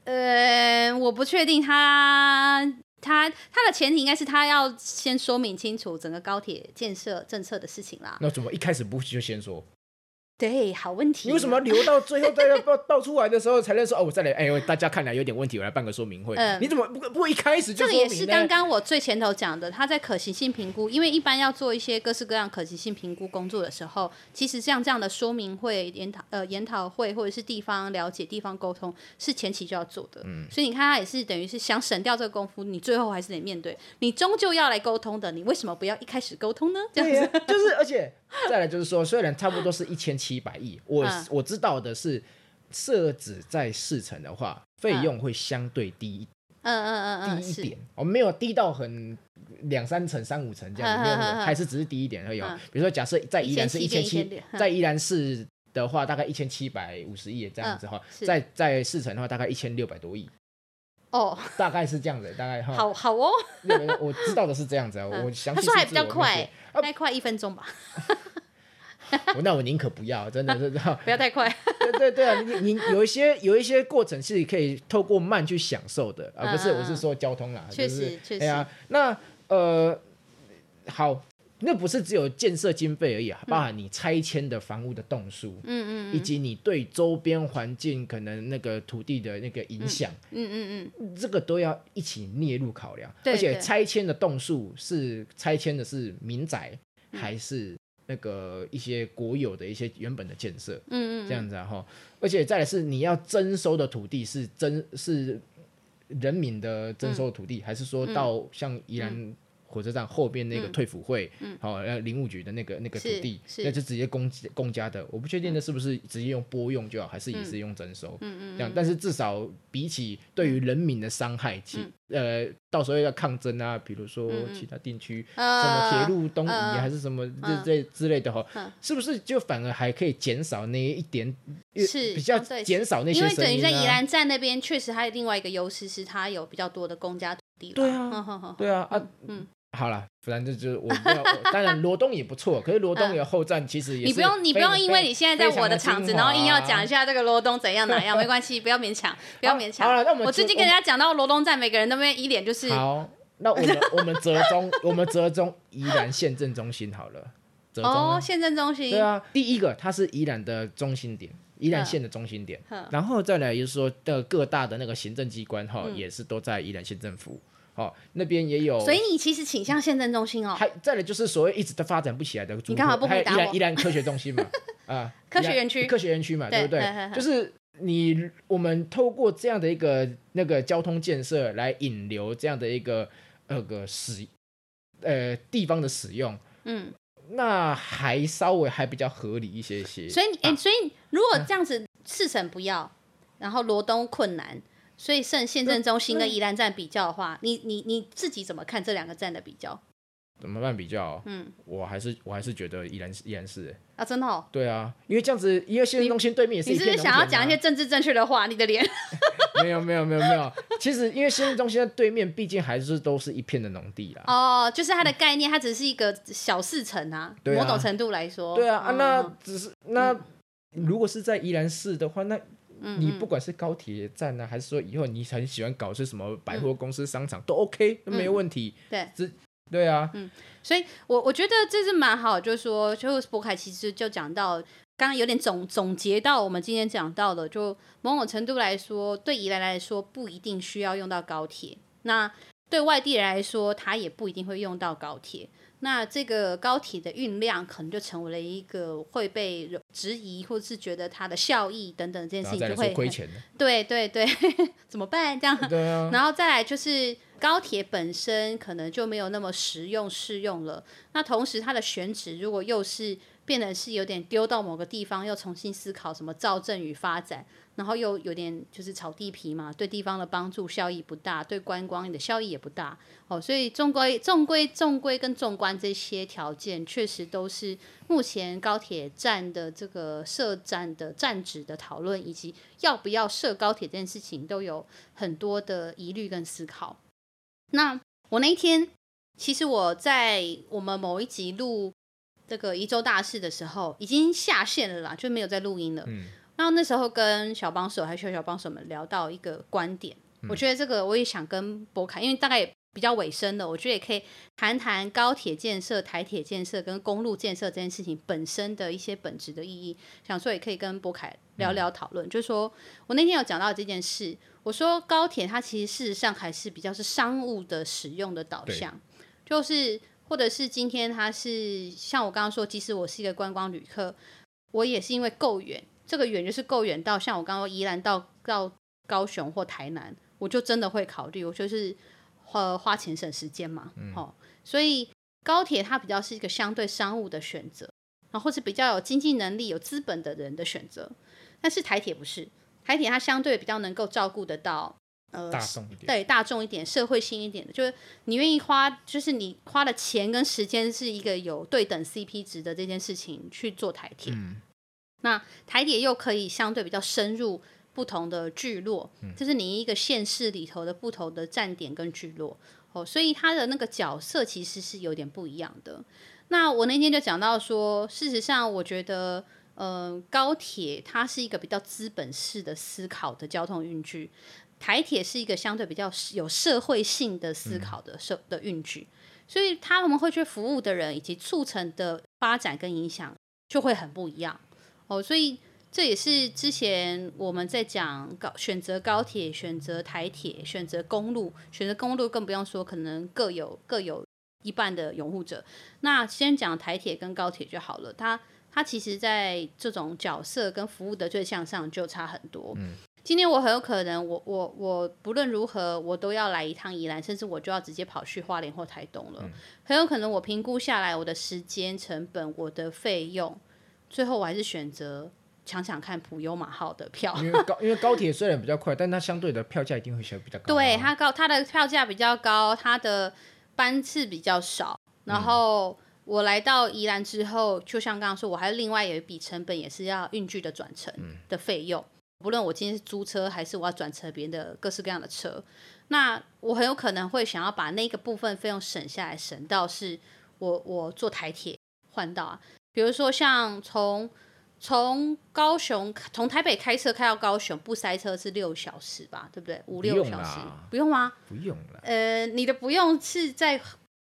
呃，我不确定他他他的前提应该是他要先说明清楚整个高铁建设政策的事情啦。那怎么一开始不就先说？对，好问题。你为什么留到最后再要报报出来的时候才能说哦？我再来，哎呦，大家看来有点问题，我来办个说明会。嗯，你怎么不不一开始就？这个也是刚刚我最前头讲的，他在可行性评估，因为一般要做一些各式各样可行性评估工作的时候，其实像这样的说明会、研讨呃研讨会或者是地方了解、地方沟通，是前期就要做的。嗯，所以你看，他也是等于是想省掉这个功夫，你最后还是得面对，你终究要来沟通的，你为什么不要一开始沟通呢？这样子，就是而且。再来就是说，虽然差不多是一千七百亿，我、嗯、我知道的是，设置在四成的话，费用会相对低，嗯嗯嗯嗯，低一点，我们没有低到很两三成、三五成这样子，没有，还是只是低一点而已。比如说，假设在宜兰是一千七，在宜兰市的话，大概一千七百五十亿这样子哈，在在四成的话，大概一千六百多亿。哦，大概是这样子，大概哈。好好哦，我知道的是这样子啊，我详细。他说还比较快，大概快一分钟吧。那我宁可不要，真的是 不要太快。对对对啊，你你有一些有一些过程是可以透过慢去享受的，而不是我是说交通啊，确实确实。哎呀，那呃好。那不是只有建设经费而已啊，包含你拆迁的房屋的栋数，嗯嗯，以及你对周边环境可能那个土地的那个影响，嗯嗯嗯，这个都要一起列入考量。而且拆迁的栋数是拆迁的是民宅，还是那个一些国有的一些原本的建设，嗯嗯，这样子哈。而且再来是你要征收的土地是征是人民的征收土地，还是说到像宜兰？火车站后边那个退辅会，好、嗯，然后林务局的那个那个土地，那就直接公公家的。我不确定那是不是直接用拨用就好，还是也是用征收，嗯嗯，这样。但是至少比起对于人民的伤害，其、嗯、呃，到时候要抗争啊，比如说其他地区、嗯、什么铁路东移、呃、还是什么这这之类的哈，呃、是不是就反而还可以减少那一点？是比较减少那些、啊，因为等于在宜兰站那边确实还有另外一个优势，是它有比较多的公家土地。对啊，对啊，啊，嗯。好了，反正就是我没有，当然罗东也不错，可是罗东有后站，其实也是、嗯、你不用，你不用，因为你现在在我的场子，然后硬要讲一下这个罗东怎样 哪样，没关系，不要勉强，不要勉强。好了，那我们我最近跟人家讲到罗东站，每个人都没一脸就是。好，那我们我们折中，我们折中宜兰县政中心好了，折中哦，县政中心。对啊，第一个它是宜兰的中心点，宜兰县的中心点，然后再来就是说的各大的那个行政机关哈，也是都在宜兰县政府。哦，那边也有，所以你其实倾向县政中心哦。还再来就是所谓一直都发展不起来的，你干嘛不回答我？宜兰宜兰科学中心嘛，啊，科学园区，科学园区嘛，对不对？就是你我们透过这样的一个那个交通建设来引流这样的一个那个使呃地方的使用，嗯，那还稍微还比较合理一些些。所以哎，所以如果这样子四省不要，然后罗东困难。所以，圣县政中心跟宜兰站比较的话，你你你自己怎么看这两个站的比较？怎么办比较？嗯，我还是我还是觉得宜兰宜兰市啊，真的哦。对啊，因为这样子，因为县政中心对面也是一片。你是不是想要讲一些政治正确的话？你的脸？没有没有没有没有，其实因为县政中心的对面毕竟还是都是一片的农地啦。哦，就是它的概念，它只是一个小市城啊，某种程度来说。对啊啊，那只是那如果是在宜兰市的话，那。你不管是高铁站呢、啊，还是说以后你很喜欢搞些什么百货公司、商场，嗯、都 OK，都没有问题。对，这对啊，嗯，所以我我觉得这是蛮好，就是说，就是博凯其实就讲到，刚刚有点总总结到我们今天讲到的，就某种程度来说，对宜兰来说不一定需要用到高铁，那对外地人来说，他也不一定会用到高铁。那这个高铁的运量可能就成为了一个会被质疑，或者是觉得它的效益等等这件事情就会亏钱的。对对对，怎么办？这样。对啊。然后再来就是高铁本身可能就没有那么实用适用了。那同时它的选址如果又是变得是有点丢到某个地方，又重新思考什么造镇与发展。然后又有点就是炒地皮嘛，对地方的帮助效益不大，对观光的效益也不大哦，所以纵归纵归纵归跟纵观这些条件，确实都是目前高铁站的这个设站的站址的讨论，以及要不要设高铁这件事情，都有很多的疑虑跟思考。那我那一天，其实我在我们某一集录这个宜州大事的时候，已经下线了啦，就没有在录音了。嗯然后那时候跟小帮手还有小小帮手们聊到一个观点，嗯、我觉得这个我也想跟博凯，因为大概也比较尾声的，我觉得也可以谈谈高铁建设、台铁建设跟公路建设这件事情本身的一些本质的意义，想说也可以跟博凯聊聊讨论。嗯、就是说我那天有讲到这件事，我说高铁它其实事实上还是比较是商务的使用的导向，就是或者是今天它是像我刚刚说，即使我是一个观光旅客，我也是因为够远。这个远就是够远到像我刚刚说宜兰到到高雄或台南，我就真的会考虑，我就是花花钱省时间嘛，嗯、哦，所以高铁它比较是一个相对商务的选择，然后或是比较有经济能力、有资本的人的选择，但是台铁不是，台铁它相对比较能够照顾得到呃大众一点，对大众一点、社会性一点的，就是你愿意花，就是你花的钱跟时间是一个有对等 CP 值的这件事情去做台铁。嗯那台铁又可以相对比较深入不同的聚落，就是你一个县市里头的不同的站点跟聚落哦，所以它的那个角色其实是有点不一样的。那我那天就讲到说，事实上我觉得，呃，高铁它是一个比较资本式的思考的交通运具，台铁是一个相对比较有社会性的思考的社的运具，所以他们会去服务的人以及促成的发展跟影响就会很不一样。哦，所以这也是之前我们在讲高选择高铁、选择台铁、选择公路、选择公路，更不用说可能各有各有一半的拥护者。那先讲台铁跟高铁就好了。它它其实在这种角色跟服务的对象上就差很多。嗯，今天我很有可能我，我我我不论如何，我都要来一趟宜兰，甚至我就要直接跑去花莲或台东了。嗯、很有可能我评估下来，我的时间成本、我的费用，最后我还是选择抢抢看普悠马号的票。因为高，因为高铁虽然比较快，但它相对的票价一定会相对比较高。对，它高，它的票价比较高，它的班次比较少，然后。嗯我来到宜兰之后，就像刚刚说，我还另外有一笔成本，也是要运具的转乘的费用。嗯、不论我今天是租车，还是我要转乘别人的各式各样的车，那我很有可能会想要把那个部分费用省下来，省到是我我坐台铁换到啊。比如说像从从高雄从台北开车开到高雄，不塞车是六小时吧？对不对？五六小时不用吗？不用了。呃，你的不用是在。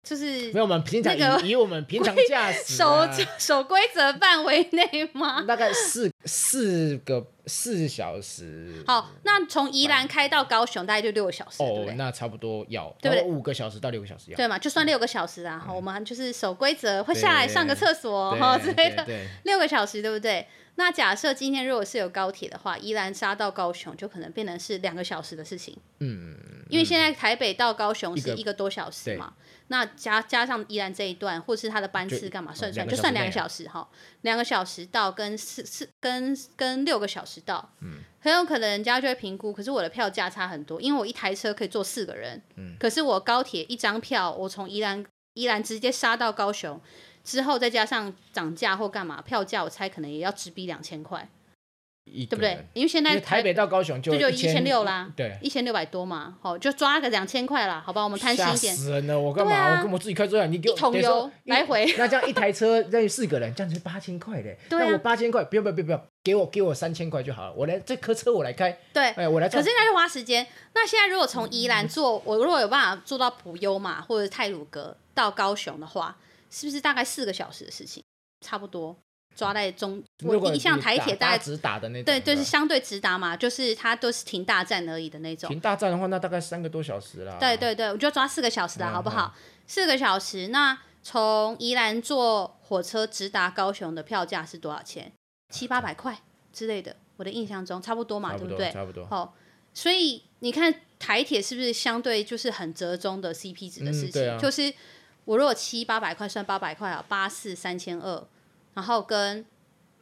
就是没有我们平常以以我们平常驾 驶守守规则范围内吗？大概四四个四小时。好，那从宜兰开到高雄大概就六个小时。哦，那差不多要对不对？五个小时到六个小时要。对嘛？就算六个小时啊。好，我们就是守规则，会下来上个厕所哈之类的。六个小时对不对？那假设今天如果是有高铁的话，宜兰杀到高雄就可能变成是两个小时的事情。嗯。因为现在台北到高雄是一个多小时嘛。那加加上宜兰这一段，或是他的班次干嘛算算，就算两个小时哈，两个小时到跟四四跟跟六个小时到，嗯，很有可能人家就会评估，可是我的票价差很多，因为我一台车可以坐四个人，嗯，可是我高铁一张票，我从宜兰宜兰直接杀到高雄，之后再加上涨价或干嘛，票价我猜可能也要直逼两千块。对不对？因为现在台北到高雄就就一千六啦，对，一千六百多嘛，好，就抓个两千块啦，好吧，我们贪心一点。吓死人了！我干嘛？我跟我自己开车，你给我一桶油来回。那这样一台车让四个人，这样子八千块嘞。对，那我八千块，不要不要不要不要，给我给我三千块就好了。我来这颗车我来开。对，哎，我来。可是那就花时间。那现在如果从宜兰坐，我如果有办法坐到普悠嘛或者泰鲁阁到高雄的话，是不是大概四个小时的事情？差不多。抓在中，我印象台铁大概直达的那种，对，就是相对直达嘛，就是它都是停大站而已的那种。停大站的话，那大概三个多小时啦。对对对，我就抓四个小时的好不好？四个小时，那从宜兰坐火车直达高雄的票价是多少钱？七八百块之类的，我的印象中差不多嘛，对不对？差不多。好，所以你看台铁是不是相对就是很折中的 CP 值的事情？就是我如果七八百块算八百块啊，八四三千二。然后跟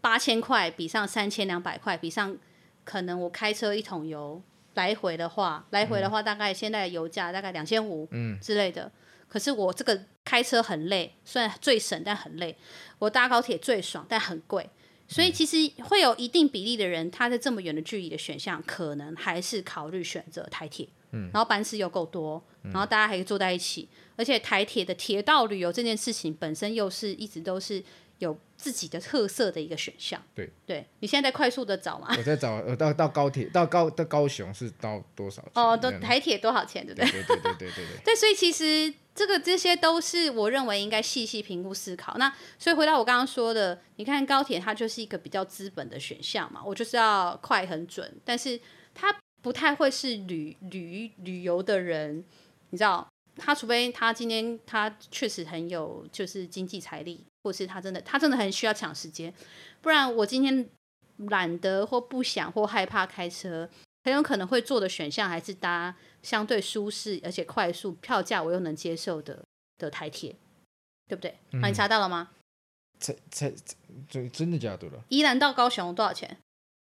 八千块比上三千两百块比上，可能我开车一桶油来回的话，来回的话大概现在油价大概两千五之类的。嗯、可是我这个开车很累，虽然最省但很累。我搭高铁最爽，但很贵。所以其实会有一定比例的人，他在这么远的距离的选项，可能还是考虑选择台铁。嗯、然后班次又够多，然后大家还可以坐在一起，而且台铁的铁道旅游这件事情本身又是一直都是。有自己的特色的一个选项。对，对你现在在快速的找吗？我在找，呃，到到高铁到高到高雄是到多少钱？哦，都台铁多少钱？对不对？对对对对对对。对，所以其实这个这些都是我认为应该细细评估思考。那所以回到我刚刚说的，你看高铁它就是一个比较资本的选项嘛，我就是要快很准，但是它不太会是旅旅旅游的人，你知道，他除非他今天他确实很有就是经济财力。或是他真的，他真的很需要抢时间，不然我今天懒得或不想或害怕开车，很有可能会做的选项还是搭相对舒适而且快速、票价我又能接受的的台铁，对不对？那、嗯啊、你查到了吗？才才真真的假的了？宜兰到高雄多少钱？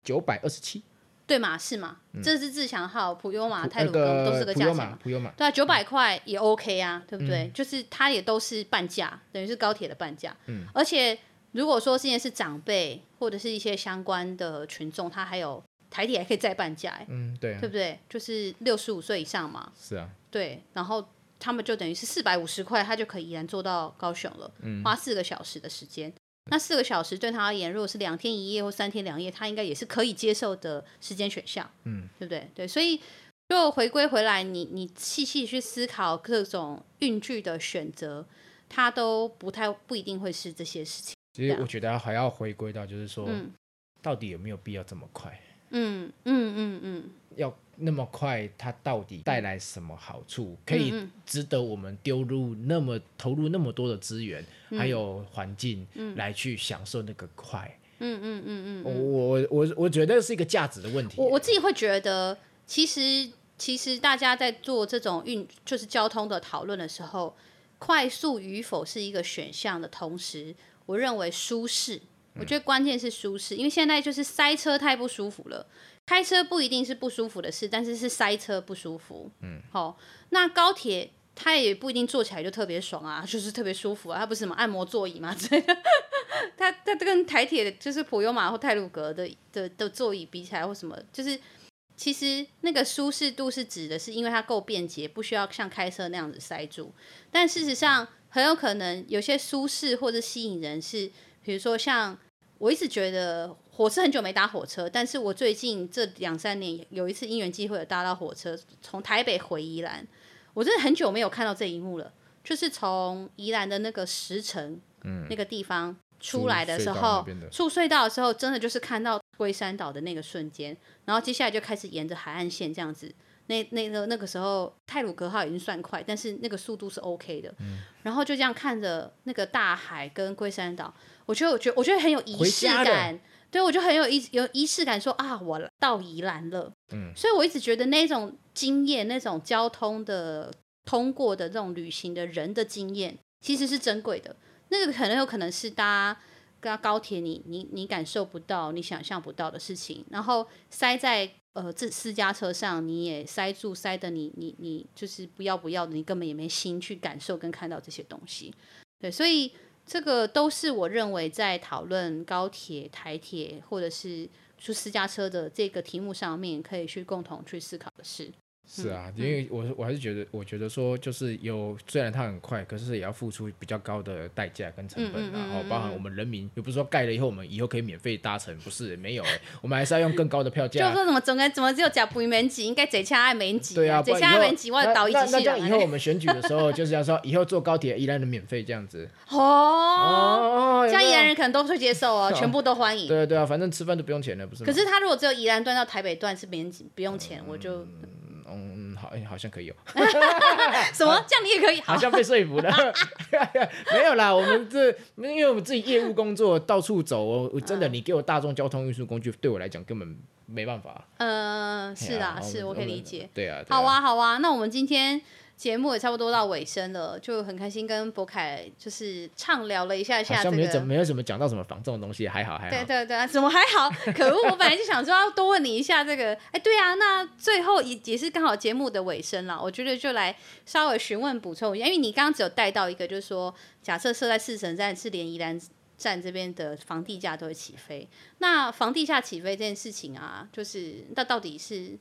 九百二十七。对嘛，是嘛？嗯、这是自强号、普悠玛、泰鲁阁都是个价钱嘛。对啊，九百块也 OK 啊，对不对？嗯、就是它也都是半价，等于是高铁的半价。嗯、而且如果说现在是长辈或者是一些相关的群众，他还有台铁还可以再半价，嗯，对、啊，对不对？就是六十五岁以上嘛。是啊。对，然后他们就等于是四百五十块，他就可以依然坐到高雄了，嗯、花四个小时的时间。那四个小时对他而言，如果是两天一夜或三天两夜，他应该也是可以接受的时间选项，嗯，对不对？对，所以就回归回来，你你细细去思考各种运具的选择，它都不太不一定会是这些事情。其实我觉得还要回归到，就是说，嗯、到底有没有必要这么快？嗯嗯嗯嗯，嗯嗯嗯要。那么快，它到底带来什么好处？可以值得我们丢入那么投入那么多的资源，还有环境来去享受那个快？嗯嗯嗯嗯，我我我我觉得是一个价值的问题。我我自己会觉得，其实其实大家在做这种运就是交通的讨论的时候，快速与否是一个选项的同时，我认为舒适，我觉得关键是舒适，因为现在就是塞车太不舒服了。开车不一定是不舒服的事，但是是塞车不舒服。嗯，好、哦，那高铁。它也不一定坐起来就特别爽啊，就是特别舒服啊。它不是什么按摩座椅嘛？之类的。它它跟台铁就是普悠玛或泰鲁格的的的座椅比起来，或什么，就是其实那个舒适度是指的是因为它够便捷，不需要像开车那样子塞住。但事实上，很有可能有些舒适或者吸引人是，比如说像我一直觉得火车很久没搭火车，但是我最近这两三年有一次因缘机会有搭到火车，从台北回宜兰。我真的很久没有看到这一幕了，就是从宜兰的那个石城，嗯，那个地方出来的时候，出隧道的时候，真的就是看到龟山岛的那个瞬间，然后接下来就开始沿着海岸线这样子，那那个那个时候泰鲁格号已经算快，但是那个速度是 OK 的，嗯，然后就这样看着那个大海跟龟山岛，我觉得我觉得我觉得很有仪式感。对，我就很有仪有仪式感说，说啊，我到宜兰了。嗯，所以我一直觉得那种经验，那种交通的通过的这种旅行的人的经验，其实是珍贵的。那个可能有可能是搭搭高铁你，你你你感受不到，你想象不到的事情。然后塞在呃这私家车上，你也塞住，塞的你你你就是不要不要的，你根本也没心去感受跟看到这些东西。对，所以。这个都是我认为在讨论高铁、台铁或者是出私家车的这个题目上面，可以去共同去思考的事。是啊，因为我我还是觉得，我觉得说就是有，虽然它很快，可是也要付出比较高的代价跟成本，然后包含我们人民，又不是说盖了以后我们以后可以免费搭乘，不是没有，我们还是要用更高的票价。就说怎么怎么怎么只有假不免挤，应该这车爱免挤。对啊，这车爱免挤，我倒一机器。那这样以后我们选举的时候，就是要说以后坐高铁依然能免费这样子。哦，这样宜兰人可能都会接受哦，全部都欢迎。对对啊，反正吃饭都不用钱了，不是？可是他如果只有宜兰段到台北段是免不用钱，我就。嗯，好，哎，好像可以哦。什么？这样你也可以？好像被说服了。没有啦，我们这，因为我们自己业务工作到处走，我真的，你给我大众交通运输工具，对我来讲根本没办法。嗯，是啊，是我可以理解。对啊。好啊，好啊，那我们今天。节目也差不多到尾声了，就很开心跟博凯就是畅聊了一下下，这个。好像没有怎没有什么讲到什么房仲的东西，还好还好。对对对，怎么还好？可恶，我本来就想说要多问你一下这个。哎，对啊，那最后也也是刚好节目的尾声了，我觉得就来稍微询问补充一下，因为你刚刚只有带到一个，就是说假设设在四神站是连宜兰站这边的房地价都会起飞，那房地价起飞这件事情啊，就是那到底是？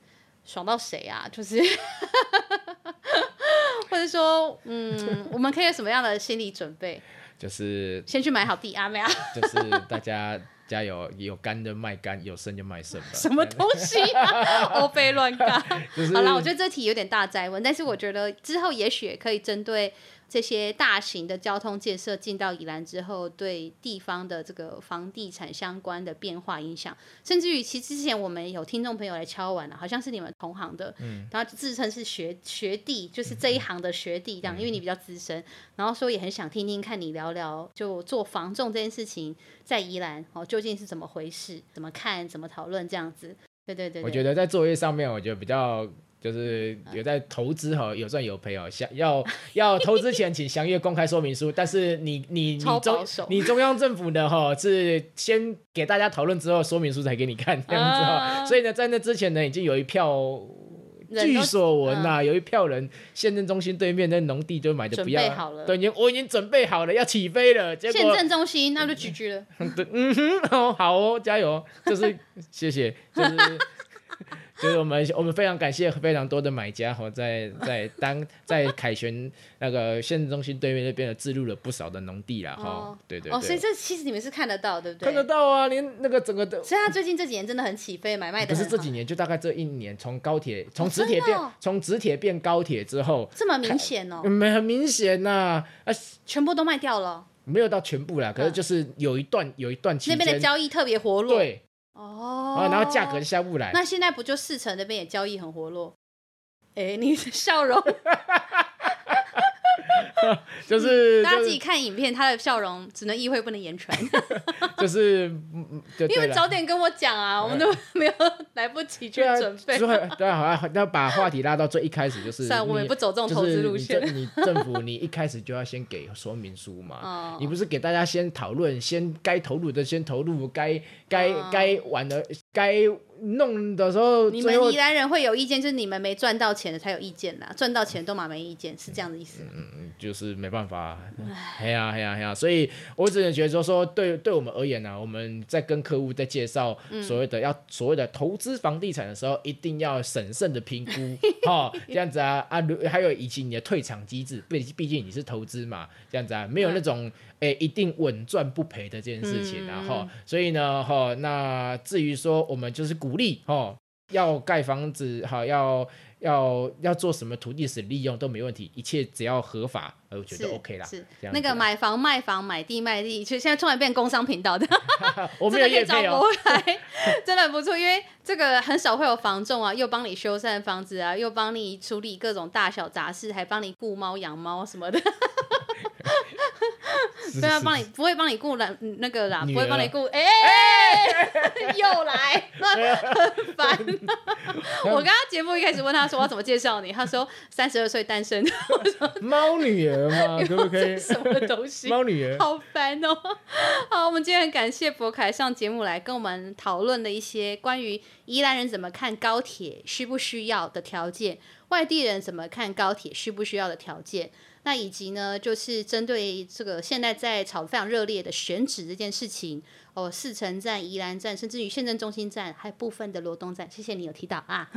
爽到谁啊？就是，或者说，嗯，我们可以有什么样的心理准备？就是先去买好地啊，没有？就是大家加油，有干的卖干，有剩就卖剩吧。什么东西啊？欧菲乱干。好了，我觉得这题有点大灾问，但是我觉得之后也许也可以针对。这些大型的交通建设进到宜兰之后，对地方的这个房地产相关的变化影响，甚至于其实之前我们有听众朋友来敲完了，好像是你们同行的，嗯，然后自称是学学弟，就是这一行的学弟这样，因为你比较资深，然后说也很想听听看你聊聊，就做房仲这件事情在宜兰哦究竟是怎么回事，怎么看，怎么讨论？这样子，对对对，对。我觉得在作业上面，我觉得比较。就是有在投资哈，有赚有赔哦。想要要投资前，请详阅公开说明书。但是你你你中你中央政府的哈是先给大家讨论之后，说明书才给你看这样子哈。所以呢，在那之前呢，已经有一票，据所闻呐，有一票人县政中心对面那农地就买的不要了，对，已经我已经准备好了要起飞了。结果县政中心那就 GG 了。对，嗯哼，哦好哦，加油，就是谢谢，就是。就是我们 我们非常感谢非常多的买家哈，在在当在凯旋那个县政中心对面那边的置入了不少的农地啦哈，哦、对对对，哦，所以这其实你们是看得到对不对？看得到啊，连那个整个的，所以他最近这几年真的很起飞，买卖的。不是这几年，就大概这一年，从高铁从直铁变从直铁变高铁之后，这么明显哦？没很明显呐，啊，全部都卖掉了？没有到全部啦，可是就是有一段有一段期间那边的交易特别活络，对。哦、oh，然后价格就下不来。那现在不就四成那边也交易很活络？哎，你的笑容，就是大家自己看影片，他的笑容只能意会不能言传。就是，因为早点跟我讲啊，我们都没有来不及去准备。对啊，好啊，要把话题拉到最一开始，就是。算我们不走这种投资路线。你政府，你一开始就要先给说明书嘛。你不是给大家先讨论，先该投入的先投入，该该该玩的该。弄的时候，你们宜兰人会有意见，就是你们没赚到钱的才有意见呐，赚到钱都嘛没意见，是这样的意思。嗯嗯，就是没办法，嘿呀嘿呀嘿呀，所以我只能觉得说说，对对我们而言呢、啊，我们在跟客户在介绍所谓的要所谓的投资房地产的时候，一定要审慎的评估，哈，这样子啊啊，还有以及你的退场机制，毕毕竟你是投资嘛，这样子啊，没有那种。哎，一定稳赚不赔的这件事情，然后，所以呢，哈，那至于说我们就是鼓励，哦，要盖房子，好，要要要做什么土地使利用都没问题，一切只要合法，我觉得 OK 啦。是那个买房卖房买地卖地，其实现在突然变工商频道的，我没有业配哦，真的不错，因为这个很少会有房仲啊，又帮你修缮房子啊，又帮你处理各种大小杂事，还帮你雇猫养猫什么的。对啊，帮你不会帮你顾了那个啦，不会帮你顾，哎，又来，很烦。我刚刚节目一开始问他说我要怎么介绍你，他说三十二岁单身。猫女儿吗？可不可以？什么东西？猫女儿，好烦哦。好，我们今天很感谢博凯上节目来跟我们讨论的一些关于宜兰人怎么看高铁需不需要的条件，外地人怎么看高铁需不需要的条件。那以及呢，就是针对这个现在在炒得非常热烈的选址这件事情，哦，四城站、宜兰站，甚至于县政中心站，还有部分的罗东站，谢谢你有提到啊，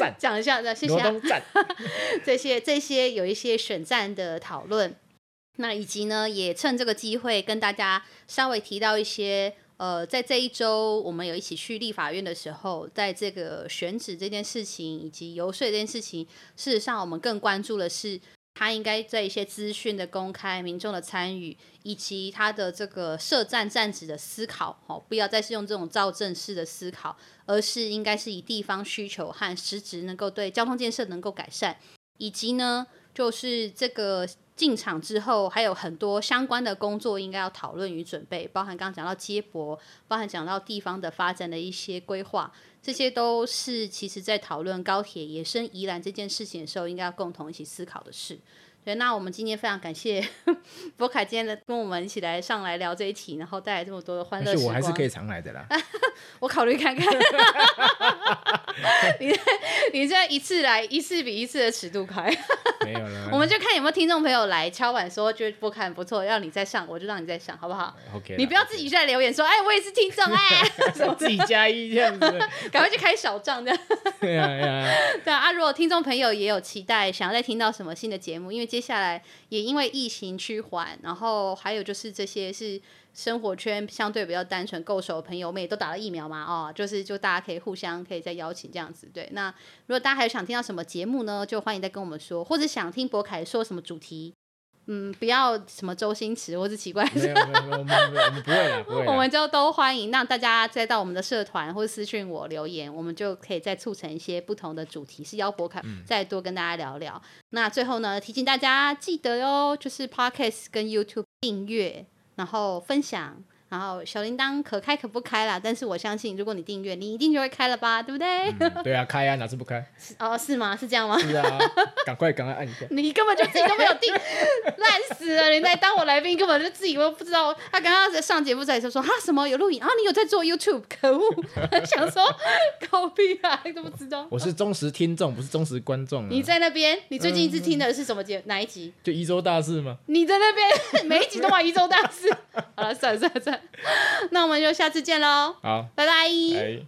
站 讲一下，谢谢、啊、罗东站。这些这些有一些选站的讨论，那以及呢，也趁这个机会跟大家稍微提到一些，呃，在这一周我们有一起去立法院的时候，在这个选址这件事情以及游说这件事情，事实上我们更关注的是。他应该在一些资讯的公开、民众的参与，以及他的这个设站站址的思考，哦，不要再是用这种造正式的思考，而是应该是以地方需求和实质能够对交通建设能够改善，以及呢，就是这个进场之后还有很多相关的工作应该要讨论与准备，包含刚刚讲到接驳，包含讲到地方的发展的一些规划。这些都是其实在讨论高铁延伸宜兰这件事情的时候，应该要共同一起思考的事。对，那我们今天非常感谢 博凯今天的跟我们一起来上来聊这一题，然后带来这么多的欢乐时光。我还是可以常来的啦。我考虑看看。你你这一次来一次比一次的尺度开。没有了。我们就看有没有听众朋友来敲碗说觉得博凯很不错，要你再上，我就让你再上，好不好？OK。你不要自己在留言说，哎，我也是听众哎，自己加一这样子，赶快去开小账这样。对啊对啊。对啊，如果听众朋友也有期待，想要再听到什么新的节目，因为接接下来也因为疫情趋缓，然后还有就是这些是生活圈相对比较单纯够熟的朋友，们也都打了疫苗嘛，哦，就是就大家可以互相可以再邀请这样子。对，那如果大家还有想听到什么节目呢，就欢迎再跟我们说，或者想听博凯说什么主题。嗯，不要什么周星驰或是奇怪的，没有没有没有，我们不会啦，不会。我们就都欢迎，让大家再到我们的社团或者私讯我留言，我们就可以再促成一些不同的主题，是邀博凯再多跟大家聊聊。嗯、那最后呢，提醒大家记得哟，就是 Podcast 跟 YouTube 订阅，然后分享。然后小铃铛可开可不开啦，但是我相信如果你订阅，你一定就会开了吧，对不对？嗯、对啊，开啊，哪次不开？哦，是吗？是这样吗？是啊，赶快赶快按一下。你根本就自己都没有订，烂死了！你来当我来宾，根本就自己都不知道。他刚刚在上节目在说说哈什么有录影啊？你有在做 YouTube？可恶！想说狗屁啊，都不知道。我是忠实听众，不是忠实观众、啊。你在那边？你最近一次听的是什么节？嗯、哪一集？就一周大事吗？你在那边每一集都玩一周大事。好了，算了算了算了。那我们就下次见喽！好，拜拜。